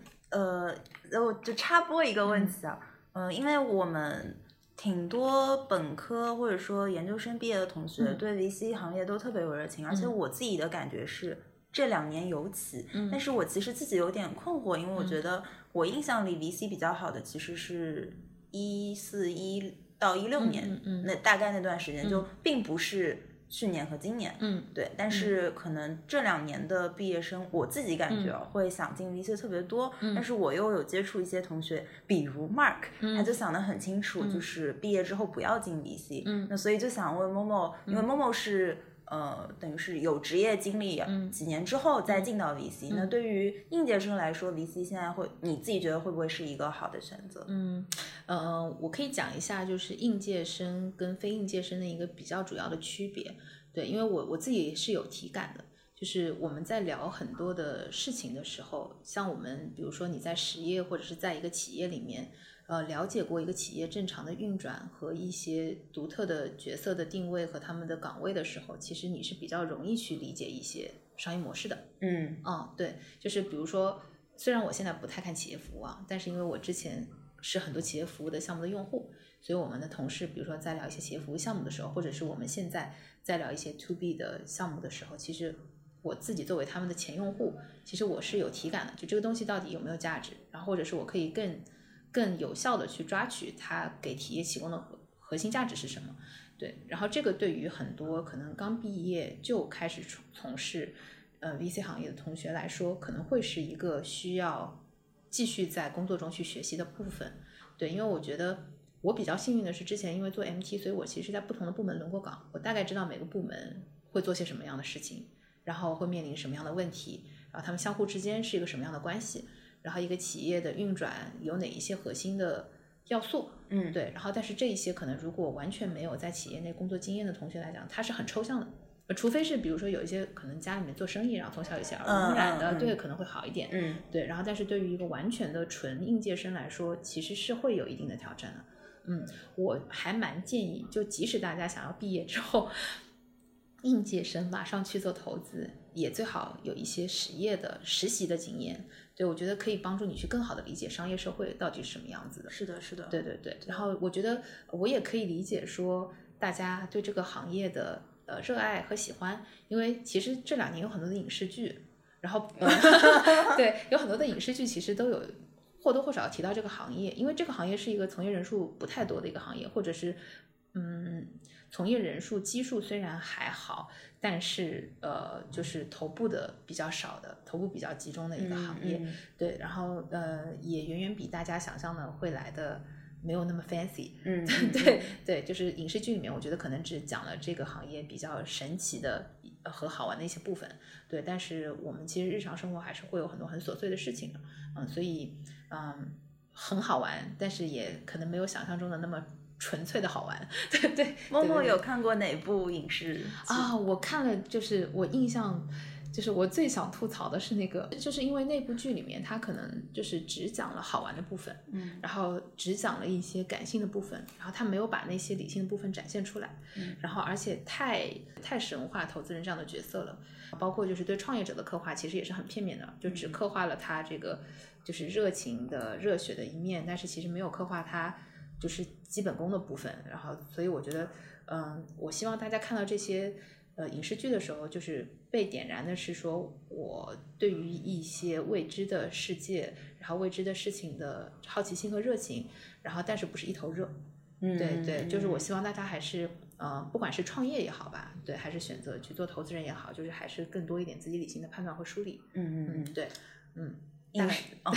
呃，我就插播一个问题啊，嗯、因为我们挺多本科或者说研究生毕业的同学嗯对 VC 行业都特别有热情，而且嗯我自己的感觉是这两年尤其，嗯但是我其实自己有点困惑，因为我觉得我印象里 VC 比较好的其实是一四一到一六年，那大概那段时间就并不是去年和今年，嗯。对，但是可能这两年的毕业生，我自己感觉啊会想进 VC 特别多，但是我又有接触一些同学，比如 Mark，、他就想得很清楚，就是毕业之后不要进 VC，嗯。那所以就想问 Momo，因为 Momo 是。呃，等于是有职业经历，几年之后再进到 VC、那对于应届生来说，VC 现在会，你自己觉得会不会是一个好的选择？嗯，呃，我可以讲一下，就是应届生跟非应届生的一个比较主要的区别。对，因为我我自己是有体感的，就是我们在聊很多的事情的时候，像我们比如说你在实业或者是在一个企业里面，呃，了解过一个企业正常的运转和一些独特的角色的定位和他们的岗位的时候，其实你是比较容易去理解一些商业模式的。嗯嗯，对，就是比如说，虽然我现在不太看企业服务啊，但是因为我之前是很多企业服务的项目的用户，所以我们的同事，比如说在聊一些企业服务项目的时候，或者是我们现在在聊一些 to B 的项目的时候，其实我自己作为他们的前用户，其实我是有体感的，就这个东西到底有没有价值，然后或者是我可以更更有效的去抓取它给企业提供的核核心价值是什么。对，然后这个对于很多可能刚毕业就开始从从事呃 VC 行业的同学来说，可能会是一个需要继续在工作中去学习的部分。对，因为我觉得我比较幸运的是，之前因为做 MT，所以我其实在不同的部门轮过岗，我大概知道每个部门会做些什么样的事情，然后会面临什么样的问题，然后他们相互之间是一个什么样的关系，然后一个企业的运转有哪一些核心的要素。嗯，对，然后但是这一些可能如果完全没有在企业内工作经验的同学来讲，它是很抽象的。呃除非是比如说有一些可能家里面做生意，然后从小有些耳濡目染的，对，可能会好一点。嗯对，然后但是对于一个完全的纯应届生来说，其实是会有一定的挑战的。嗯，我还蛮建议，就即使大家想要毕业之后，应届生马上去做投资，也最好有一些实业的实习的经验。对我觉得可以帮助你去更好的理解商业社会到底是什么样子的。是的，是的，对对对，然后我觉得我也可以理解说大家对这个行业的呃热爱和喜欢，因为其实这两年有很多的影视剧，然后、呃、对有很多的影视剧其实都有或多或少提到这个行业，因为这个行业是一个从业人数不太多的一个行业，或者是嗯从业人数基数虽然还好，但是呃就是头部的比较少的，头部比较集中的一个行业。嗯对，然后呃，也远远比大家想象的会来的没有那么 fancy。嗯，嗯 对对，就是影视剧里面，我觉得可能只讲了这个行业比较神奇的呃和好玩的一些部分。对，但是我们其实日常生活还是会有很多很琐碎的事情的。嗯，所以嗯很好玩，但是也可能没有想象中的那么纯粹的好玩。对 对，默默有看过哪部影视？啊，我看了，就是我印象，就是我最想吐槽的是那个，就是因为那部剧里面，它可能就是只讲了好玩的部分，嗯，然后只讲了一些感性的部分，然后他没有把那些理性的部分展现出来，嗯，然后而且太太神话投资人这样的角色了，包括就是对创业者的刻画，其实也是很片面的，就只刻画了他这个就是热情的、热血的一面，但是其实没有刻画他就是基本功的部分。然后，所以我觉得，嗯，我希望大家看到这些呃影视剧的时候，就是被点燃的是说我对于一些未知的世界，然后未知的事情的好奇心和热情，然后但是不是一头热。嗯，对对，就是我嗯希望大家还是，呃，不管是创业也好吧，对，还是选择去做投资人也好，就是还是更多一点自己理性的判断和梳理。嗯嗯嗯嗯，对，嗯，影视，哦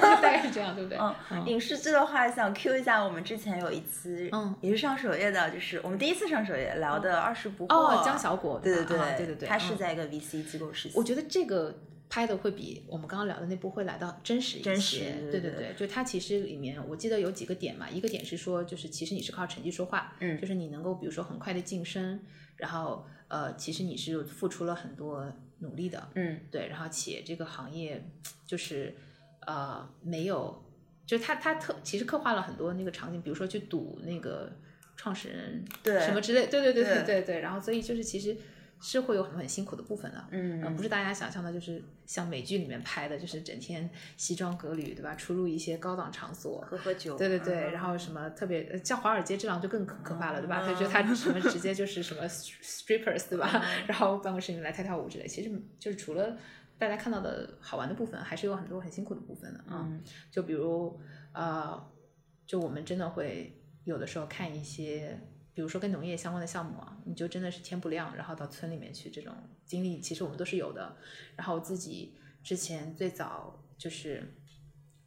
大概是这样，对不对？嗯，影视剧的话，想 Q 一下，我们之前有一期，嗯，也是上首页的，就是我们第一次上首页聊的《二十不惑》，哦，江小果，对对对对对对，他是在一个 VC 机构实习。我觉得这个拍的会比我们刚刚聊的那部会来到真实一些，真实对对对，就它其实里面我记得有几个点嘛，一个点是说，就是其实你是靠成绩说话，嗯就是你能够比如说很快的晋升，然后呃，其实你是付出了很多努力的，嗯。对，然后且这个行业就是呃没有，就他他特其实刻画了很多那个场景，比如说去赌那个创始人对什么之类，对对对对。对对对，然后所以就是其实是会有很多很辛苦的部分的，嗯呃不是大家想象的，就是像美剧里面拍的，就是整天西装革履，对吧？出入一些高档场所，喝喝酒，对对对，嗯然后什么特别呃像华尔街这样就更可可怕了，对吧？他觉得他什么直接就是什么 strippers，对吧？然后办公室里面来跳跳舞之类，其实就是除了大家看到的好玩的部分，还是有很多很辛苦的部分的啊。嗯就比如呃，就我们真的会有的时候看一些。比如说跟农业相关的项目啊，你就真的是天不亮，然后到村里面去，这种经历其实我们都是有的。然后我自己之前最早就是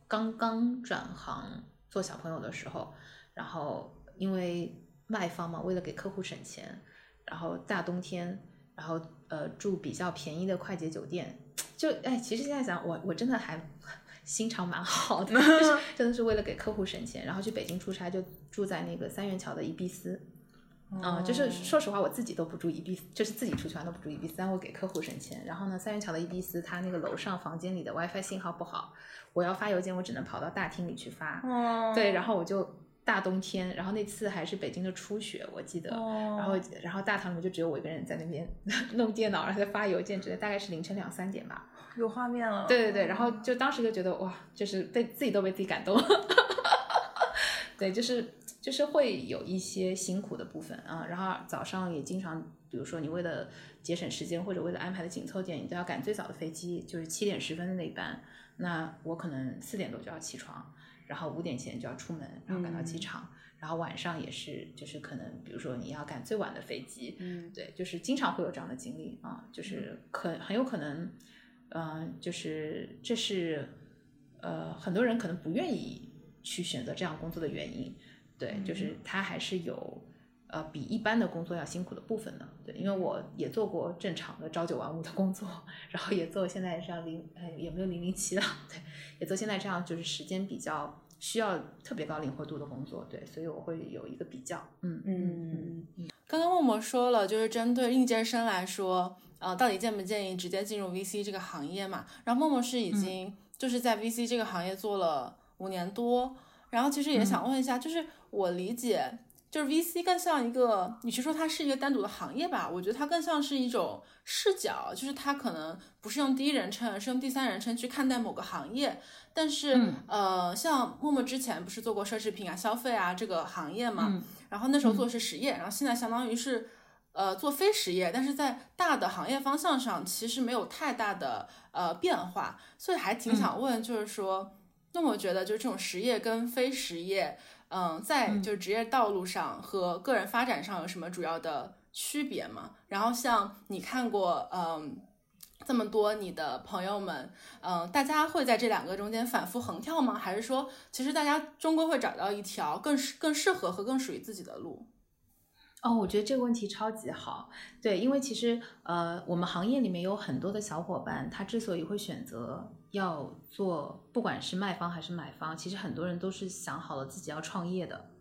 刚刚转行做小朋友的时候，然后因为卖方嘛，为了给客户省钱，然后大冬天，然后呃住比较便宜的快捷酒店，就哎，其实现在想，我我真的还 心肠蛮好的，就是 真的是为了给客户省钱，然后去北京出差就住在那个三元桥的宜碧斯。啊、就是说实话，我自己都不住宜碧斯，就是自己出去玩都不住宜碧斯，但我给客户省钱。然后呢，三元桥的宜碧斯，它那个楼上房间里的 WiFi 信号不好，我要发邮件，我只能跑到大厅里去发。哦对，然后我就大冬天，然后那次还是北京的初雪，我记得。哦然后，然后大堂里面就只有我一个人在那边 弄电脑，然后在发邮件之类，大概是凌晨两三点吧。有画面了，对对对，然后就当时就觉得哇，就是被自己都被自己感动。对，就是就是会有一些辛苦的部分啊，然后早上也经常，比如说你为了节省时间或者为了安排的紧凑点，你都要赶最早的飞机，就是七点十分的那一班，那我可能四点多就要起床，然后五点前就要出门，然后赶到机场。然后晚上也是，就是可能，比如说你要赶最晚的飞机，嗯。对，就是经常会有这样的经历啊，就是可很有可能，嗯、就是这是呃很多人可能不愿意去选择这样工作的原因，对，就是他还是有呃比一般的工作要辛苦的部分的，对，因为我也做过正常的朝九晚五的工作，然后也做现在这样零呃也没有零零七了，对，也做现在这样就是时间比较需要特别高灵活度的工作，对，所以我会有一个比较，嗯嗯刚刚默默说了，就是针对应届生来说，呃，到底建不建议直接进入 VC 这个行业嘛？然后默默是已经就是在 VC 这个行业做了五年多，然后其实也想问一下，就是我理解，就是 VC 更像一个，与其说它是一个单独的行业吧，我觉得它更像是一种视角，就是它可能不是用第一人称，而是用第三人称去看待某个行业。但是，呃，像默默之前不是做过奢侈品啊、消费啊这个行业嘛，然后那时候做的是实业，然后现在相当于是。呃，做非实业，但是在大的行业方向上其实没有太大的呃变化，所以还挺想问，就是说，那我觉得就是这种实业跟非实业，嗯，在就是职业道路上和个人发展上有什么主要的区别吗？然后像你看过，嗯。这么多你的朋友们，嗯、大家会在这两个中间反复横跳吗？还是说，其实大家终归会找到一条更适、更适合和更属于自己的路？哦，我觉得这个问题超级好。对，因为其实呃，我们行业里面有很多的小伙伴，他之所以会选择要做，不管是卖方还是买方，其实很多人都是想好了自己要创业的。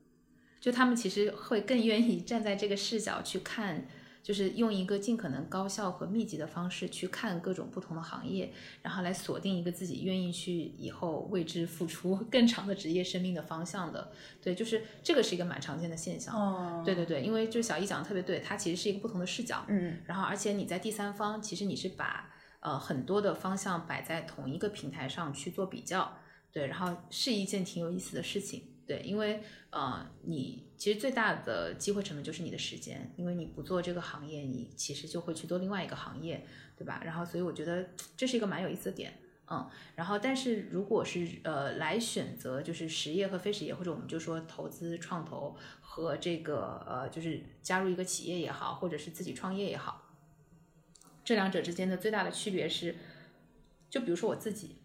就他们其实会更愿意站在这个视角去看，就是用一个尽可能高效和密集的方式去看各种不同的行业，然后来锁定一个自己愿意去以后为之付出更长的职业生命的方向的。对，就是这个是一个蛮常见的现象。哦，对对对，因为就小易讲的特别对，它其实是一个不同的视角，嗯然后而且你在第三方，其实你是把呃很多的方向摆在同一个平台上去做比较，对，然后是一件挺有意思的事情，对，因为呃你其实最大的机会成本就是你的时间，因为你不做这个行业，你其实就会去做另外一个行业，对吧？然后所以我觉得这是一个蛮有意思的点。嗯，然后但是如果是呃来选择就是实业和非实业，或者我们就说投资创投和这个呃就是加入一个企业也好，或者是自己创业也好，这两者之间的最大的区别是，就比如说我自己，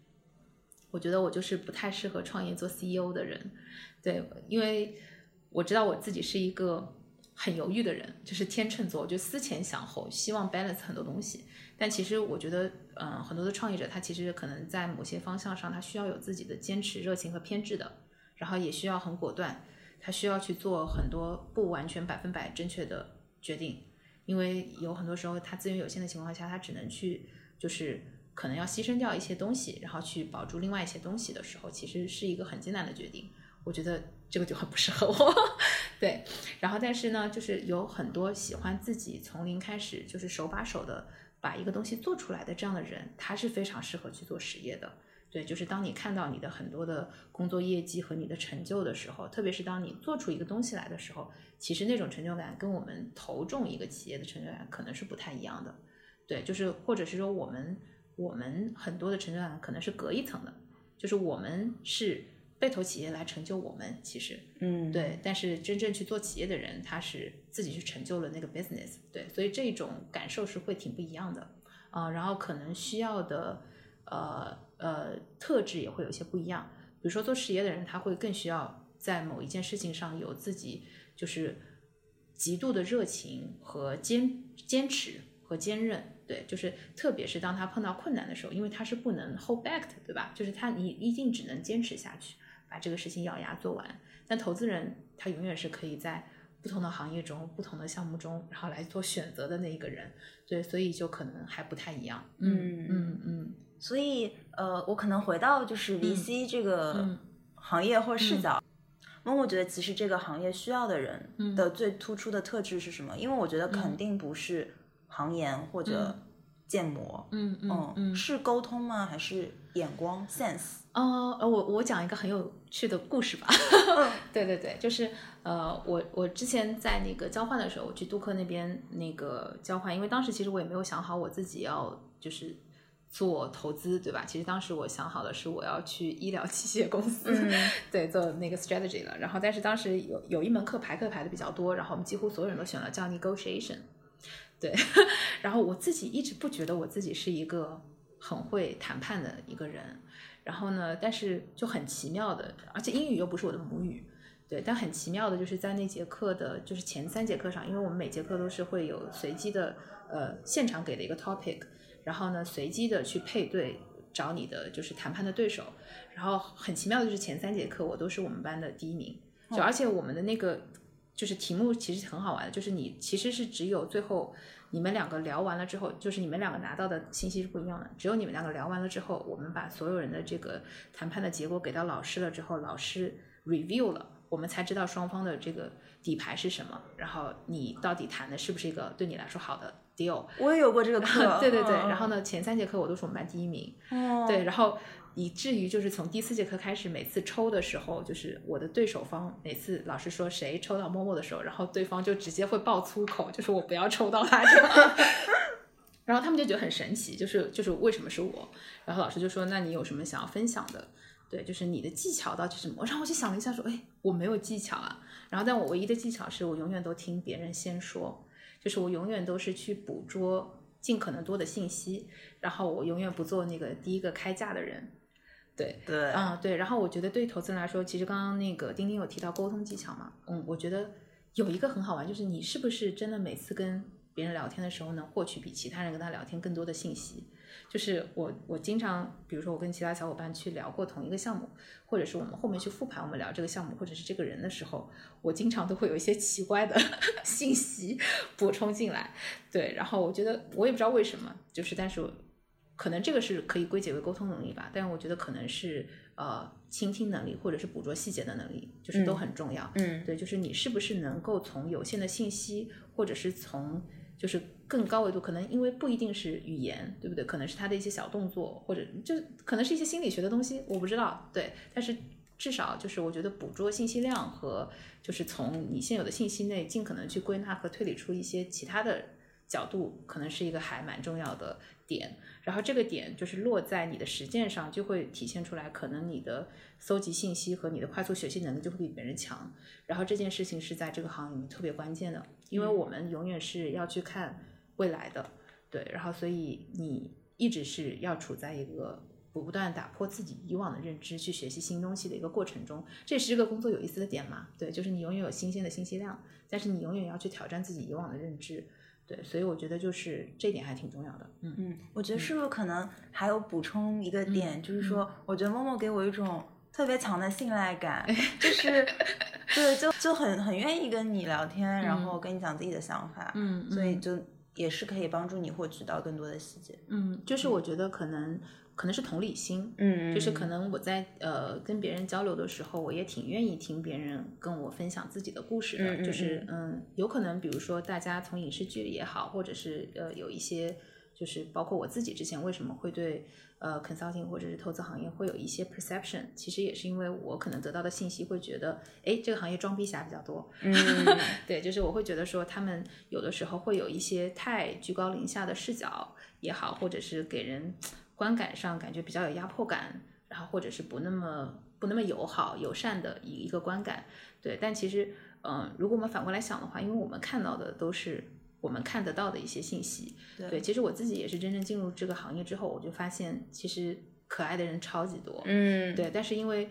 我觉得我就是不太适合创业做 CEO 的人，对，因为我知道我自己是一个很犹豫的人，就是天秤座，我就思前想后，希望 balance 很多东西。但其实我觉得，嗯，很多的创业者他其实可能在某些方向上，他需要有自己的坚持、热情和偏执的，然后也需要很果断，他需要去做很多不完全百分百正确的决定，因为有很多时候他资源有限的情况下，他只能去就是可能要牺牲掉一些东西，然后去保住另外一些东西的时候，其实是一个很艰难的决定。我觉得这个就很不适合我，对。然后但是呢，就是有很多喜欢自己从零开始，就是手把手的。把一个东西做出来的这样的人，他是非常适合去做实业的。对，就是当你看到你的很多的工作业绩和你的成就的时候，特别是当你做出一个东西来的时候，其实那种成就感跟我们投中一个企业的成就感可能是不太一样的。对，就是或者是说我们我们很多的成就感可能是隔一层的，就是我们是。被投企业来成就我们，其实，嗯，对。但是真正去做企业的人，他是自己去成就了那个 business，对。所以这种感受是会挺不一样的啊。然后可能需要的呃呃特质也会有些不一样。比如说做实业的人，他会更需要在某一件事情上有自己就是极度的热情和坚坚持和坚韧。对，就是特别是当他碰到困难的时候，因为他是不能 hold back 的，对吧？就是他你一定只能坚持下去。把这个事情咬牙做完，但投资人他永远是可以在不同的行业中、不同的项目中，然后来做选择的那一个人，对，所以就可能还不太一样。嗯嗯嗯。所以呃，我可能回到就是 VC 这个行业或视角，那我觉得其实这个行业需要的人的最突出的特质是什么？因为我觉得肯定不是行研或者建模，嗯嗯嗯，是沟通吗？还是眼光 sense？哦，呃，我我讲一个很有趣的故事吧。对对对，就是呃，我我之前在那个交换的时候，我去杜克那边那个交换，因为当时其实我也没有想好我自己要就是做投资，对吧？其实当时我想好的是我要去医疗器械公司，对，做那个 strategy 了。然后，但是当时有有一门课排课排的比较多，然后我们几乎所有人都选了叫 negotiation。对，然后我自己一直不觉得我自己是一个很会谈判的一个人。然后呢？但是就很奇妙的，而且英语又不是我的母语，对。但很奇妙的就是在那节课的，就是前三节课上，因为我们每节课都是会有随机的，呃，现场给的一个 topic，然后呢，随机的去配对找你的就是谈判的对手。然后很奇妙的就是前三节课我都是我们班的第一名，就而且我们的那个就是题目其实很好玩的，就是你其实是只有最后。你们两个聊完了之后，就是你们两个拿到的信息是不一样的。只有你们两个聊完了之后，我们把所有人的这个谈判的结果给到老师了之后，老师 review 了，我们才知道双方的这个底牌是什么。然后你到底谈的是不是一个对你来说好的 deal？我也有过这个课，对对对。然后呢，前三节课我都是我们班第一名，对，然后。以至于就是从第四节课开始，每次抽的时候，就是我的对手方每次老师说谁抽到默默的时候，然后对方就直接会爆粗口，就是我不要抽到他。然后他们就觉得很神奇，就是就是为什么是我？然后老师就说：“那你有什么想要分享的？对，就是你的技巧到底是什么？”然后我就想了一下，说：“哎，我没有技巧啊。然后但我唯一的技巧是我永远都听别人先说，就是我永远都是去捕捉尽可能多的信息，然后我永远不做那个第一个开价的人。”对对，嗯对，然后我觉得对于投资人来说，其实刚刚那个丁丁有提到沟通技巧嘛，嗯，我觉得有一个很好玩，就是你是不是真的每次跟别人聊天的时候能获取比其他人跟他聊天更多的信息？就是我我经常，比如说我跟其他小伙伴去聊过同一个项目，或者是我们后面去复盘我们聊这个项目或者是这个人的时候，我经常都会有一些奇怪的 信息 补充进来，对，然后我觉得我也不知道为什么，就是但是。可能这个是可以归结为沟通能力吧，但是我觉得可能是呃倾听能力或者是捕捉细节的能力，就是都很重要。嗯，对，就是你是不是能够从有限的信息，或者是从就是更高维度，可能因为不一定是语言，对不对？可能是他的一些小动作，或者就可能是一些心理学的东西，我不知道。对，但是至少就是我觉得捕捉信息量和就是从你现有的信息内尽可能去归纳和推理出一些其他的角度，可能是一个还蛮重要的点。然后这个点就是落在你的实践上，就会体现出来，可能你的搜集信息和你的快速学习能力就会比别人强。然后这件事情是在这个行业里面特别关键的，因为我们永远是要去看未来的，对。然后所以你一直是要处在一个不断打破自己以往的认知，去学习新东西的一个过程中，这也是这个工作有意思的点嘛。对，就是你永远有新鲜的信息量，但是你永远要去挑战自己以往的认知。对，所以我觉得就是这点还挺重要的。嗯嗯，我觉得是不是可能还有补充一个点，就是说，我觉得默默给我一种特别强的信赖感，就是对，就就很很愿意跟你聊天，然后跟你讲自己的想法。嗯，所以就也是可以帮助你获取到更多的细节。嗯，就是我觉得可能。可能是同理心，嗯，就是可能我在呃跟别人交流的时候，我也挺愿意听别人跟我分享自己的故事的，就是嗯，有可能比如说大家从影视剧里也好，或者是呃有一些，就是包括我自己之前为什么会对呃 consulting 或者是投资行业会有一些 perception，其实也是因为我可能得到的信息会觉得，哎，这个行业装逼侠比较多，嗯，对，就是我会觉得说他们有的时候会有一些太居高临下的视角也好，或者是给人。观感上感觉比较有压迫感，然后或者是不那么不那么友好友善的一一个观感，对。但其实，嗯，如果我们反过来想的话，因为我们看到的都是我们看得到的一些信息，对。其实我自己也是真正进入这个行业之后，我就发现其实可爱的人超级多，嗯，对。但是因为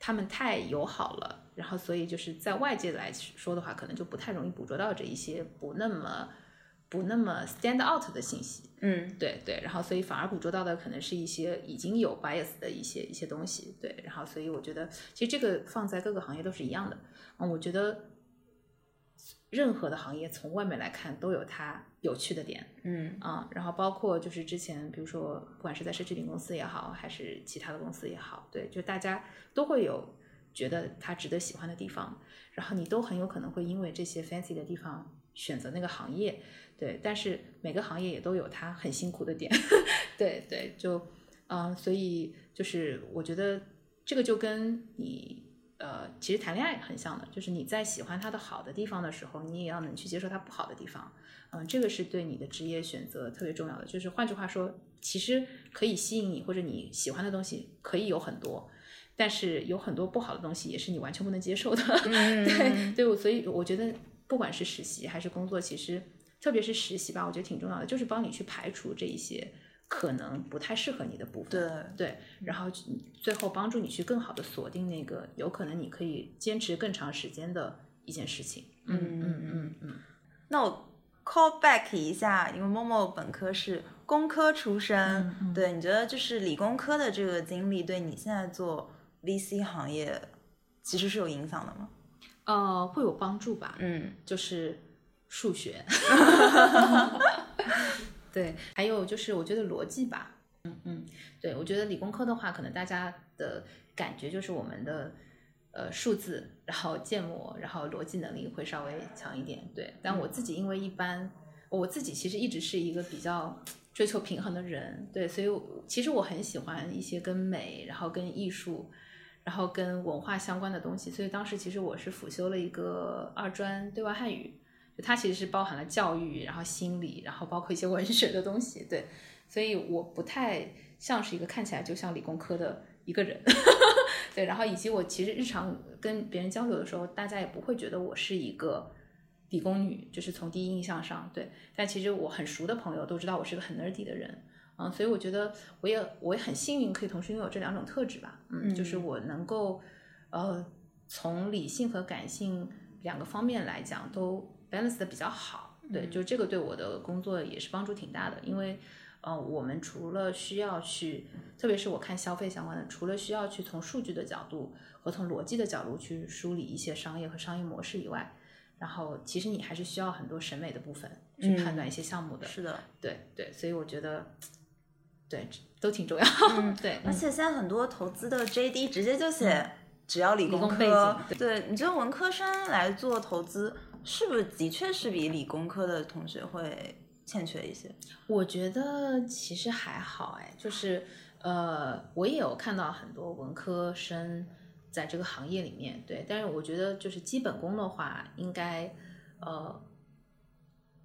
他们太友好了，然后所以就是在外界来说的话，可能就不太容易捕捉到这一些不那么。不那么 stand out 的信息，嗯，对对，然后所以反而捕捉到的可能是一些已经有 bias 的一些一些东西，对，然后所以我觉得其实这个放在各个行业都是一样的，嗯，我觉得任何的行业从外面来看都有它有趣的点，嗯。啊，然后包括就是之前比如说不管是在奢侈品公司也好，还是其他的公司也好，对，就大家都会有觉得它值得喜欢的地方，然后你都很有可能会因为这些 fancy 的地方选择那个行业。对，但是每个行业也都有它很辛苦的点，对对，就嗯，所以就是我觉得这个就跟你呃，其实谈恋爱很像的，就是你在喜欢它的好的地方的时候，你也要能去接受它不好的地方，嗯，这个是对你的职业选择特别重要的。就是换句话说，其实可以吸引你或者你喜欢的东西可以有很多，但是有很多不好的东西也是你完全不能接受的。对对，所以我觉得不管是实习还是工作，其实。特别是实习吧，我觉得挺重要的，就是帮你去排除这一些可能不太适合你的部分，对对，然后最后帮助你去更好的锁定那个有可能你可以坚持更长时间的一件事情。嗯嗯嗯嗯。那我 call back 一下，因为默默本科是工科出身，对，你觉得就是理工科的这个经历对你现在做 VC 行业其实是有影响的吗？呃，会有帮助吧。嗯，就是。数学，对，还有就是我觉得逻辑吧，嗯嗯，对我觉得理工科的话，可能大家的感觉就是我们的呃数字，然后建模，然后逻辑能力会稍微强一点，对。但我自己因为一般，我自己其实一直是一个比较追求平衡的人，对，所以其实我很喜欢一些跟美，然后跟艺术，然后跟文化相关的东西，所以当时其实我是辅修了一个二专对外汉语。它其实是包含了教育，然后心理，然后包括一些文学的东西，对，所以我不太像是一个看起来就像理工科的一个人，对，然后以及我其实日常跟别人交流的时候，大家也不会觉得我是一个理工女，就是从第一印象上，对，但其实我很熟的朋友都知道我是个很 nerdy 的人，嗯，所以我觉得我也我也很幸运可以同时拥有这两种特质吧，嗯，就是我能够呃从理性和感性两个方面来讲都。Balance 的比较好，对，就这个对我的工作也是帮助挺大的，因为，呃，我们除了需要去，特别是我看消费相关的，除了需要去从数据的角度和从逻辑的角度去梳理一些商业和商业模式以外，然后其实你还是需要很多审美的部分去判断一些项目的，是的，对对，所以我觉得，对，都挺重要，对，而且现在很多投资的 JD 直接就写只要理工科，对，你觉得文科生来做投资？是不是的确是比理工科的同学会欠缺一些？我觉得其实还好哎，就是呃，我也有看到很多文科生在这个行业里面，对，但是我觉得就是基本功的话，应该呃，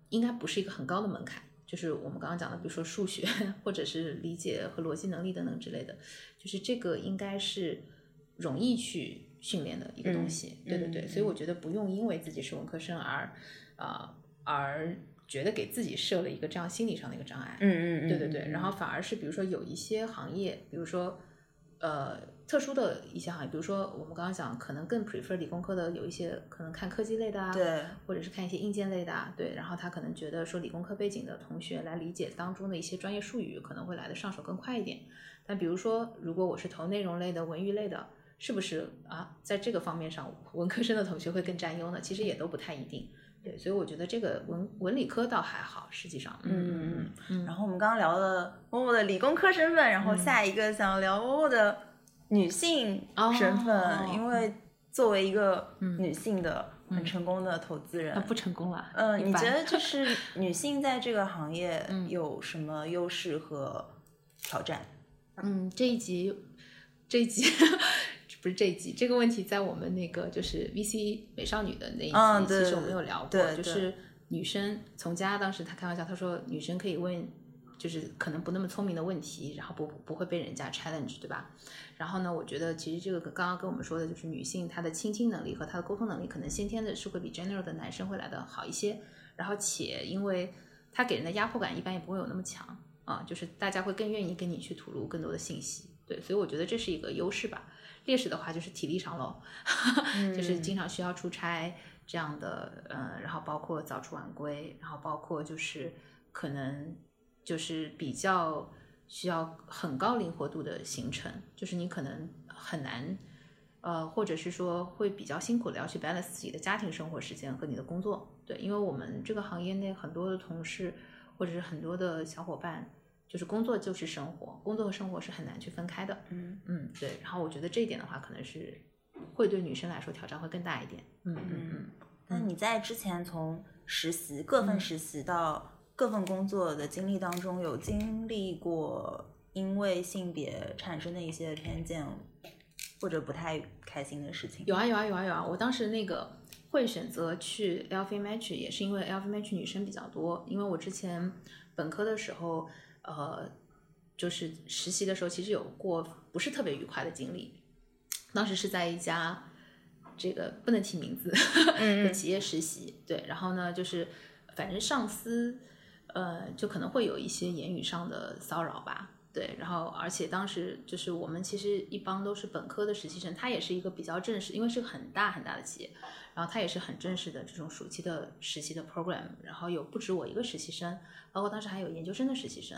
应该不是一个很高的门槛。就是我们刚刚讲的，比如说数学或者是理解和逻辑能力等等之类的，就是这个应该是容易去。训练的一个东西，对对对，所以我觉得不用因为自己是文科生而，呃，而觉得给自己设了一个这样心理上的一个障碍。嗯嗯嗯，对对对，然后反而是比如说有一些行业，比如说呃特殊的一些行业，比如说我们刚刚讲可能更 prefer 理工科的，有一些可能看科技类的啊，对，或者是看一些硬件类的啊，对，然后他可能觉得说理工科背景的同学来理解当中的一些专业术语可能会来的上手更快一点。但比如说如果我是投内容类的、文娱类的，是不是啊，在这个方面上文科生的同学会更占优呢？其实也都不太一定。对，所以我觉得这个文文理科倒还好，实际上，嗯嗯嗯嗯。然后我们刚刚聊了默默的理工科身份，然后下一个想聊默默的女性身份，哦因为作为一个女性的很成功的投资人，那不成功了。嗯，你觉得就 是女性在这个行业有什么优势和挑战？嗯，这一集，这一集不是这一集，这个问题在我们那个就是 VC 美少女的那一集，嗯其实我们有聊过，就是女生从家当时她开玩笑，她说女生可以问。就是可能不那么聪明的问题，然后不不会被人家 challenge，对吧？然后呢，我觉得其实这个刚刚跟我们说的就是女性她的倾听能力和她的沟通能力，可能先天的是会比 general 的男生会来的好一些。然后且因为她给人的压迫感一般也不会有那么强啊，就是大家会更愿意跟你去吐露更多的信息。对，所以我觉得这是一个优势吧。劣势的话就是体力上喽，就是经常需要出差这样的，呃，然后包括早出晚归，然后包括就是可能就是比较需要很高灵活度的行程，就是你可能很难，呃，或者是说会比较辛苦的要去 balance 自己的家庭生活时间和你的工作。对，因为我们这个行业内很多的同事或者是很多的小伙伴。就是工作就是生活，工作和生活是很难去分开的。嗯嗯，对。然后我觉得这一点的话，可能是会对女生来说挑战会更大一点。嗯嗯嗯。那你在之前从实习各份实习到各份工作的经历当中，有经历过因为性别产生的一些偏见或者不太开心的事情？有啊有啊有啊有啊！我当时那个会选择去 LV Match，也是因为 LV Match 女生比较多。因为我之前本科的时候，呃，就是实习的时候，其实有过不是特别愉快的经历。当时是在一家这个不能提名字 的企业实习，对，然后呢，就是反正上司呃，就可能会有一些言语上的骚扰吧。对，然后而且当时就是我们其实一帮都是本科的实习生，他也是一个比较正式，因为是个很大很大的企业，然后他也是很正式的这种暑期的实习的 program，然后有不止我一个实习生，包括当时还有研究生的实习生，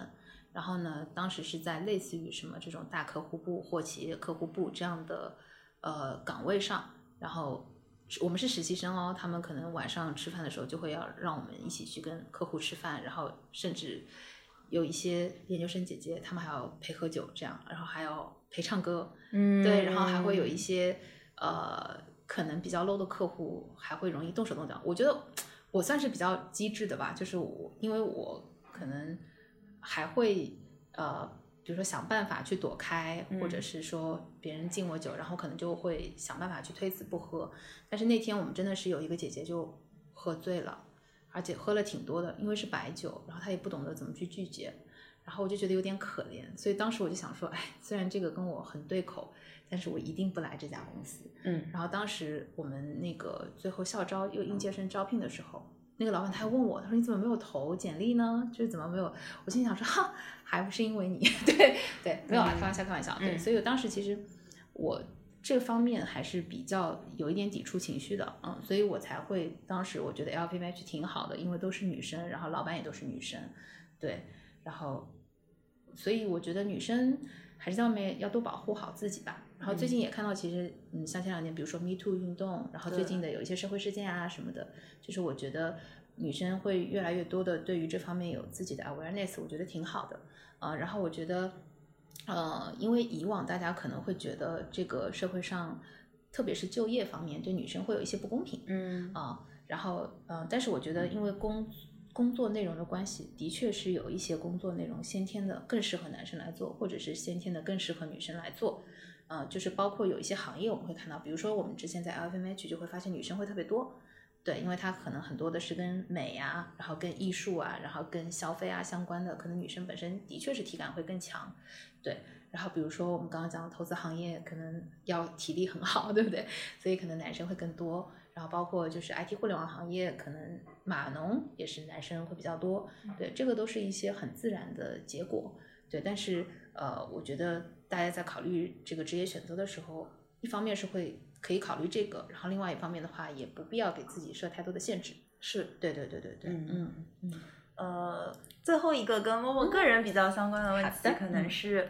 然后呢，当时是在类似于什么这种大客户部或企业客户部这样的呃岗位上，然后我们是实习生哦，他们可能晚上吃饭的时候就会要让我们一起去跟客户吃饭，然后甚至。有一些研究生姐姐，她们还要陪喝酒，这样，然后还要陪唱歌，嗯，对，然后还会有一些呃，可能比较 low 的客户，还会容易动手动脚。我觉得我算是比较机智的吧，就是我，因为我可能还会呃，比如说想办法去躲开，或者是说别人敬我酒，然后可能就会想办法去推辞不喝。但是那天我们真的是有一个姐姐就喝醉了。而且喝了挺多的，因为是白酒，然后他也不懂得怎么去拒绝，然后我就觉得有点可怜，所以当时我就想说，哎，虽然这个跟我很对口，但是我一定不来这家公司。嗯，然后当时我们那个最后校招又应届生招聘的时候，那个老板他还问我，他说你怎么没有投简历呢？就是怎么没有？我心想说，哈，还不是因为你？对对，没有啊，开玩笑开玩笑。对，所以我当时其实我。这方面还是比较有一点抵触情绪的，嗯，所以我才会当时我觉得 LVMH 挺好的，因为都是女生，然后老板也都是女生，对，然后所以我觉得女生还是在外面要多保护好自己吧。然后最近也看到，其实嗯，像前两年，比如说 Me Too 运动，然后最近的有一些社会事件啊什么的，就是我觉得女生会越来越多的对于这方面有自己的 awareness，我觉得挺好的，啊，然后我觉得。呃，因为以往大家可能会觉得这个社会上，特别是就业方面，对女生会有一些不公平，嗯啊，然后呃，但是我觉得因为工工作内容的关系，的确是有一些工作内容先天的更适合男生来做，或者是先天的更适合女生来做，呃，就是包括有一些行业我们会看到，比如说我们之前在 LVMH 就会发现女生会特别多。对，因为它可能很多的是跟美啊，然后跟艺术啊，然后跟消费啊相关的，可能女生本身的确是体感会更强。对，然后比如说我们刚刚讲的投资行业，可能要体力很好，对不对？所以可能男生会更多。然后包括就是 IT 互联网行业，可能码农也是男生会比较多，对，这个都是一些很自然的结果，对。但是呃，我觉得大家在考虑这个职业选择的时候，一方面是会可以考虑这个，然后另外一方面的话，也不必要给自己设太多的限制。是。对对对对对，嗯嗯嗯，呃，最后一个跟默默个人比较相关的问题，可能是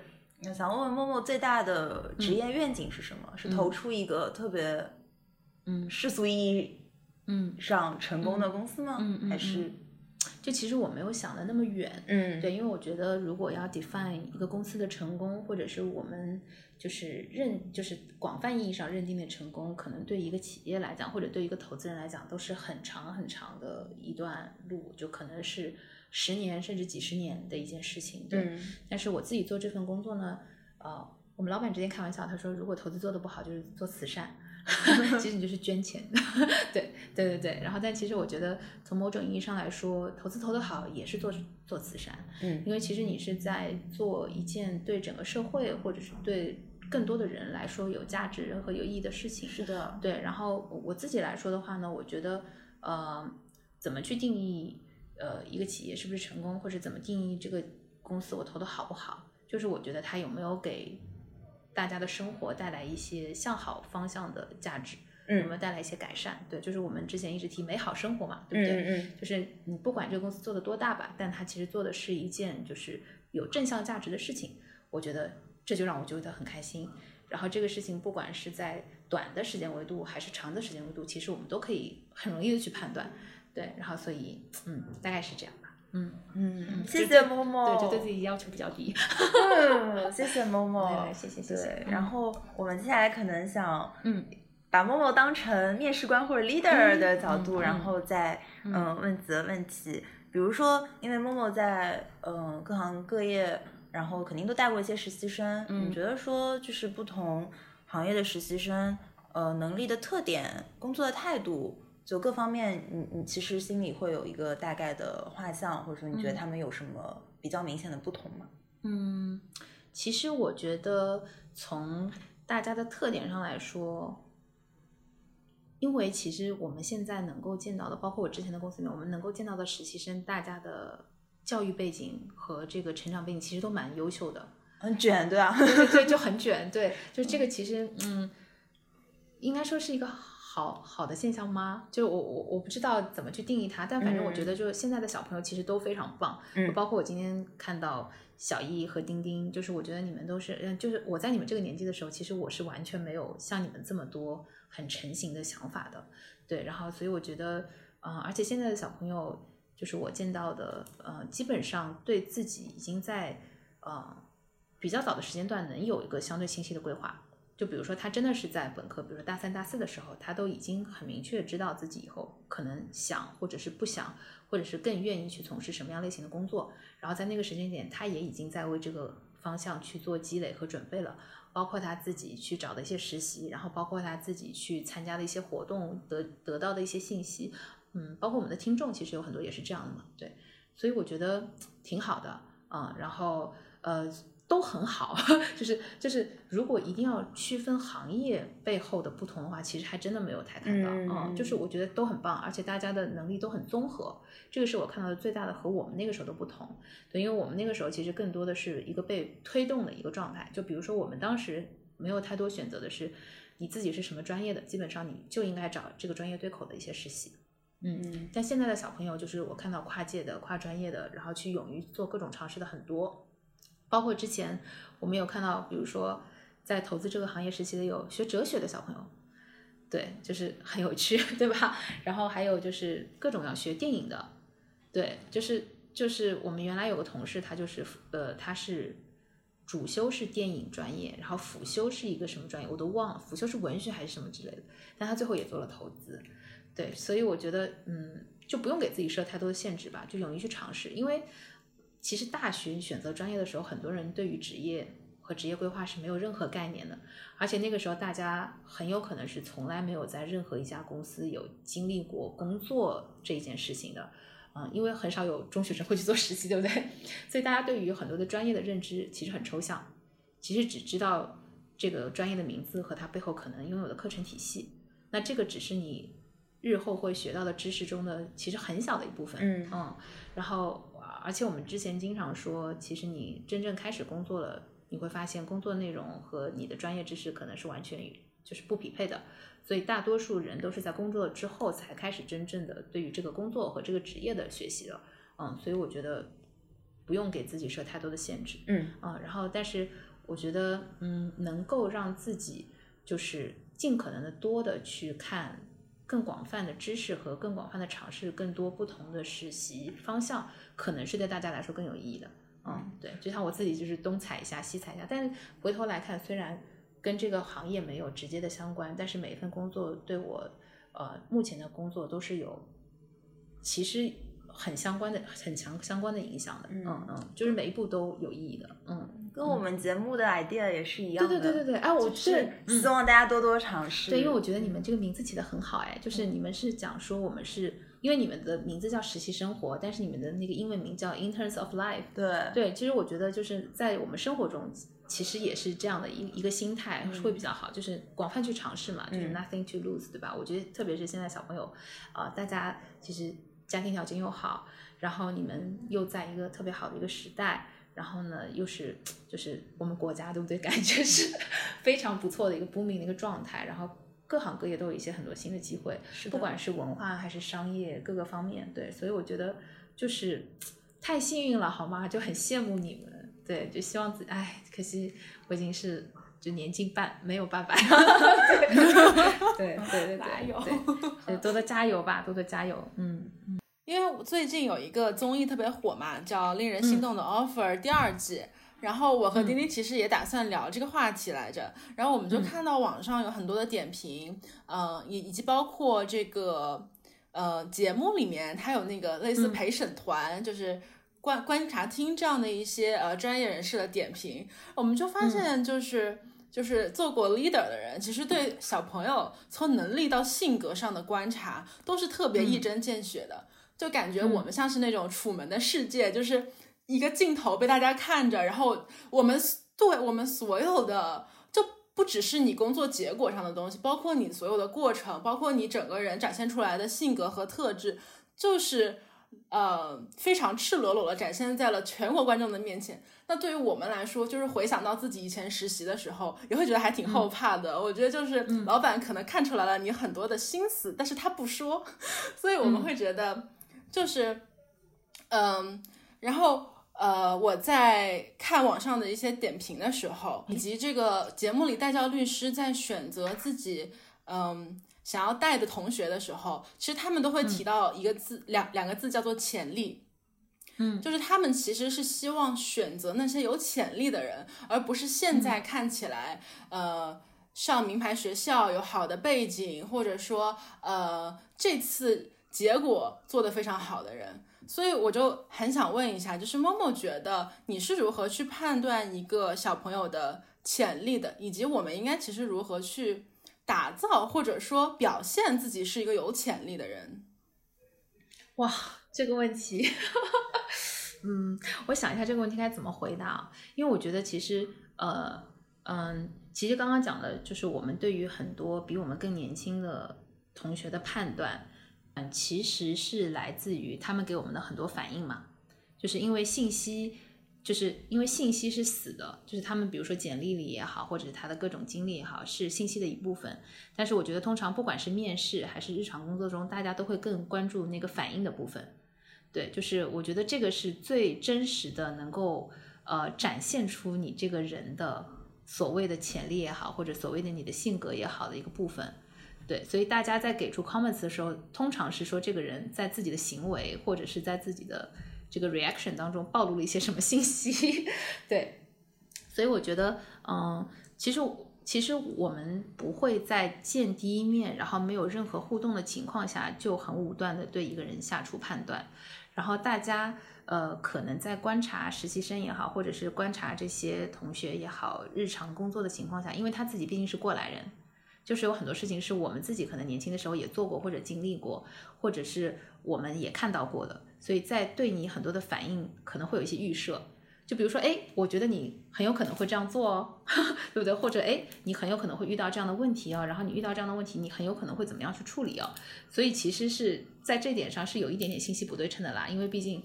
想问问默默最大的职业愿景是什么？是投出一个特别嗯。世俗意义嗯。上成功的公司吗？还是就其实我没有想的那么远，嗯对，因为我觉得如果要 define 一个公司的成功，或者是我们就是认就是广泛意义上认定的成功，可能对一个企业来讲，或者对一个投资人来讲，都是很长很长的一段路，就可能是十年甚至几十年的一件事情。对，嗯但是我自己做这份工作呢，呃，我们老板之前开玩笑，他说如果投资做的不好，就是做慈善。其实你就是捐钱，对对对对。然后，但其实我觉得，从某种意义上来说，投资投得好也是做做慈善，嗯因为其实你是在做一件对整个社会或者是对更多的人来说有价值和有意义的事情。是的，对，然后我自己来说的话呢，我觉得呃，怎么去定义呃一个企业是不是成功，或者怎么定义这个公司我投的好不好，就是我觉得它有没有给大家的生活带来一些向好方向的价值，有没有带来一些改善？对，就是我们之前一直提美好生活嘛，对不对？嗯嗯就是你不管这个公司做的多大吧，但它其实做的是一件就是有正向价值的事情，我觉得这就让我觉得很开心。然后这个事情不管是在短的时间维度还是长的时间维度，其实我们都可以很容易的去判断。对，然后所以嗯，大概是这样吧。嗯，嗯，就谢谢对默默，对，就对自己要求比较低。嗯，谢谢默默，对谢谢谢谢。然后我们接下来可能想嗯。把默默当成面试官或者 leader 的角度，然后再嗯、问几个问题，比如说，因为默默在嗯、各行各业，然后肯定都带过一些实习生，嗯。你觉得说就是不同行业的实习生，呃，能力的特点、工作的态度。就各方面，你你其实心里会有一个大概的画像，或者说你觉得他们有什么比较明显的不同吗？嗯，其实我觉得从大家的特点上来说，因为其实我们现在能够见到的，包括我之前的公司里面，我们能够见到的实习生，大家的教育背景和这个成长背景其实都蛮优秀的。很卷，对啊？对对对，就很卷。对，就这个其实，嗯，应该说是一个好好的现象吗？就我我我不知道怎么去定义它，但反正我觉得就是现在的小朋友其实都非常棒。嗯包括我今天看到小易和丁丁，就是我觉得你们都是，嗯，就是我在你们这个年纪的时候，其实我是完全没有像你们这么多很成型的想法的。对，然后所以我觉得，嗯、而且现在的小朋友，就是我见到的，呃，基本上对自己已经在，呃。比较早的时间段能有一个相对清晰的规划。就比如说，他真的是在本科，比如说大三、大四的时候，他都已经很明确知道自己以后可能想，或者是不想，或者是更愿意去从事什么样类型的工作。然后在那个时间点，他也已经在为这个方向去做积累和准备了，包括他自己去找的一些实习，然后包括他自己去参加的一些活动得得到的一些信息。嗯，包括我们的听众，其实有很多也是这样的嘛，对，所以我觉得挺好的，嗯，然后呃。都很好，就 是就是，如果一定要区分行业背后的不同的话，其实还真的没有太看到，嗯就是我觉得都很棒，而且大家的能力都很综合，这个是我看到的最大的和我们那个时候的不同。对，因为我们那个时候其实更多的是一个被推动的一个状态，就比如说我们当时没有太多选择的是，你自己是什么专业的，基本上你就应该找这个专业对口的一些实习。嗯但现在的小朋友，就是我看到跨界的、跨专业的，然后去勇于做各种尝试的很多。包括之前我们有看到，比如说在投资这个行业时期的有学哲学的小朋友，对，就是很有趣，对吧？然后还有就是各种要学电影的，对，就是就是我们原来有个同事，他就是呃，他是主修是电影专业，然后辅修是一个什么专业我都忘了，辅修是文学还是什么之类的，但他最后也做了投资，对，所以我觉得嗯，就不用给自己设太多的限制吧，就勇于去尝试，因为。其实大学选择专业的时候，很多人对于职业和职业规划是没有任何概念的，而且那个时候大家很有可能是从来没有在任何一家公司有经历过工作这一件事情的，嗯，因为很少有中学生会去做实习，对不对？所以大家对于很多的专业的认知其实很抽象，其实只知道这个专业的名字和它背后可能拥有的课程体系，那这个只是你日后会学到的知识中的其实很小的一部分。嗯嗯，然后而且我们之前经常说，其实你真正开始工作了，你会发现工作内容和你的专业知识可能是完全就是不匹配的。所以大多数人都是在工作之后才开始真正的对于这个工作和这个职业的学习的。嗯，所以我觉得不用给自己设太多的限制。嗯啊，然后但是我觉得，嗯，能够让自己就是尽可能的多的去看更广泛的知识和更广泛的尝试更多不同的实习方向，可能是对大家来说更有意义的。嗯，对，就像我自己就是东踩一下西踩一下，但是回头来看，虽然跟这个行业没有直接的相关，但是每一份工作对我，呃，目前的工作都是有其实很相关的、很强相关的影响的。嗯嗯嗯，就是每一步都有意义的。嗯。跟我们节目的 idea 也是一样的。对对对对对，哎，我就是希望大家多多尝试。对，因为我觉得你们这个名字起的很好，哎，就是你们是讲说我们是因为你们的名字叫实习生活，但是你们的那个英文名叫 Interns of Life。对对，其实我觉得就是在我们生活中，其实也是这样的一一个心态会比较好，就是广泛去尝试嘛，就是 nothing to lose，对吧？我觉得特别是现在小朋友，呃，大家其实家庭条件又好，然后你们又在一个特别好的一个时代。然后呢，又是就是我们国家对不对？感觉是非常不错的一个 booming 的一个状态，然后各行各业都有一些很多新的机会，不管是文化还是商业各个方面，对，所以我觉得就是太幸运了，好吗？就很羡慕你们，对，就希望自己，哎，可惜我已经是就年近半，没有办法，对对对对，哪有？对，多多加油吧，多多加油，嗯嗯。因为我最近有一个综艺特别火嘛，叫《令人心动的 offer》第二季，然后我和丁丁其实也打算聊这个话题来着，然后我们就看到网上有很多的点评，嗯，以以及包括这个呃节目里面它有那个类似陪审团，就是观观察厅这样的一些呃专业人士的点评，我们就发现就是。就是做过 leader 的人，其实对小朋友从能力到性格上的观察都是特别一针见血的。就感觉我们像是那种楚门的世界，就是一个镜头被大家看着，然后我们对我们所有的，就不只是你工作结果上的东西，包括你所有的过程，包括你整个人展现出来的性格和特质，就是呃非常赤裸裸的展现在了全国观众的面前。那对于我们来说，就是回想到自己以前实习的时候，也会觉得还挺后怕的。我觉得就是老板可能看出来了你很多的心思，但是他不说，所以我们会觉得。就是，嗯，然后呃，我在看网上的一些点评的时候，以及这个节目里带教律师在选择自己嗯想要带的同学的时候，其实他们都会提到一个字，两两个字叫做潜力。嗯，就是他们其实是希望选择那些有潜力的人，而不是现在看起来呃上名牌学校有好的背景，或者说呃这次。结果做得非常好的人，所以我就很想问一下，就是默默觉得你是如何去判断一个小朋友的潜力的，以及我们应该其实如何去打造或者说表现自己是一个有潜力的人？哇，这个问题，嗯，我想一下这个问题该怎么回答，因为我觉得其实，呃，嗯，其实刚刚讲的就是我们对于很多比我们更年轻的同学的判断。嗯，其实是来自于他们给我们的很多反应嘛，就是因为信息，就是因为信息是死的，就是他们比如说简历里也好，或者是他的各种经历也好，是信息的一部分。但是我觉得通常不管是面试还是日常工作中，大家都会更关注那个反应的部分。对，就是我觉得这个是最真实的，能够呃展现出你这个人的所谓的潜力也好，或者所谓的你的性格也好的一个部分。对，所以大家在给出 comments 的时候，通常是说这个人在自己的行为或者是在自己的这个 reaction 当中暴露了一些什么信息。对，所以我觉得，嗯，其实其实我们不会在见第一面，然后没有任何互动的情况下就很武断的对一个人下出判断。然后大家呃，可能在观察实习生也好，或者是观察这些同学也好，日常工作的情况下，因为他自己毕竟是过来人。就是有很多事情是我们自己可能年轻的时候也做过或者经历过，或者是我们也看到过的，所以在对你很多的反应可能会有一些预设。就比如说，哎，我觉得你很有可能会这样做哦，对不对？或者，哎，你很有可能会遇到这样的问题哦，然后你遇到这样的问题，你很有可能会怎么样去处理哦？所以其实是在这点上是有一点点信息不对称的啦，因为毕竟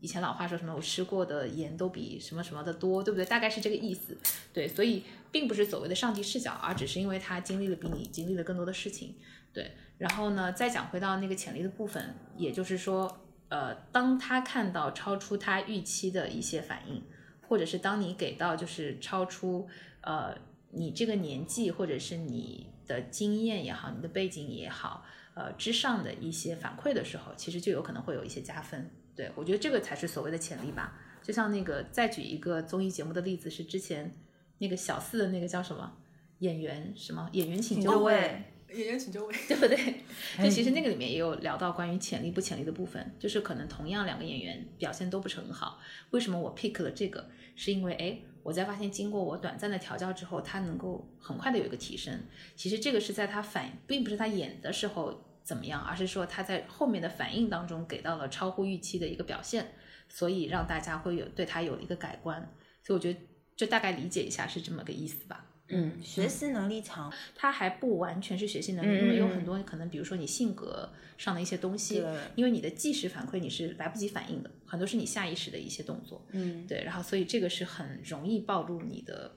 以前老话说什么，我吃过的盐都比什么什么的多，对不对？大概是这个意思。对，所以并不是所谓的上帝视角，而只是因为他经历了比你经历了更多的事情。对，然后呢，再讲回到那个潜力的部分，也就是说。呃，当他看到超出他预期的一些反应，或者是当你给到就是超出呃你这个年纪或者是你的经验也好，你的背景也好，呃之上的一些反馈的时候，其实就有可能会有一些加分。对我觉得这个才是所谓的潜力吧。就像那个再举一个综艺节目的例子，是之前那个小四的那个叫什么演员什么演员请就位。演员请就位，对不对？就其实那个里面也有聊到关于潜力不潜力的部分，就是可能同样两个演员表现都不是很好，为什么我 pick 了这个？是因为哎，我在发现经过我短暂的调教之后，他能够很快的有一个提升。其实这个是在他反，并不是他演的时候怎么样，而是说他在后面的反应当中给到了超乎预期的一个表现，所以让大家会有对他有一个改观。所以我觉得就大概理解一下是这么个意思吧。嗯，学习能力强，他还不完全是学习能力，因为有很多可能，比如说你性格上的一些东西，因为你的即时反馈你是来不及反应的，很多是你下意识的一些动作，嗯，对，然后所以这个是很容易暴露你的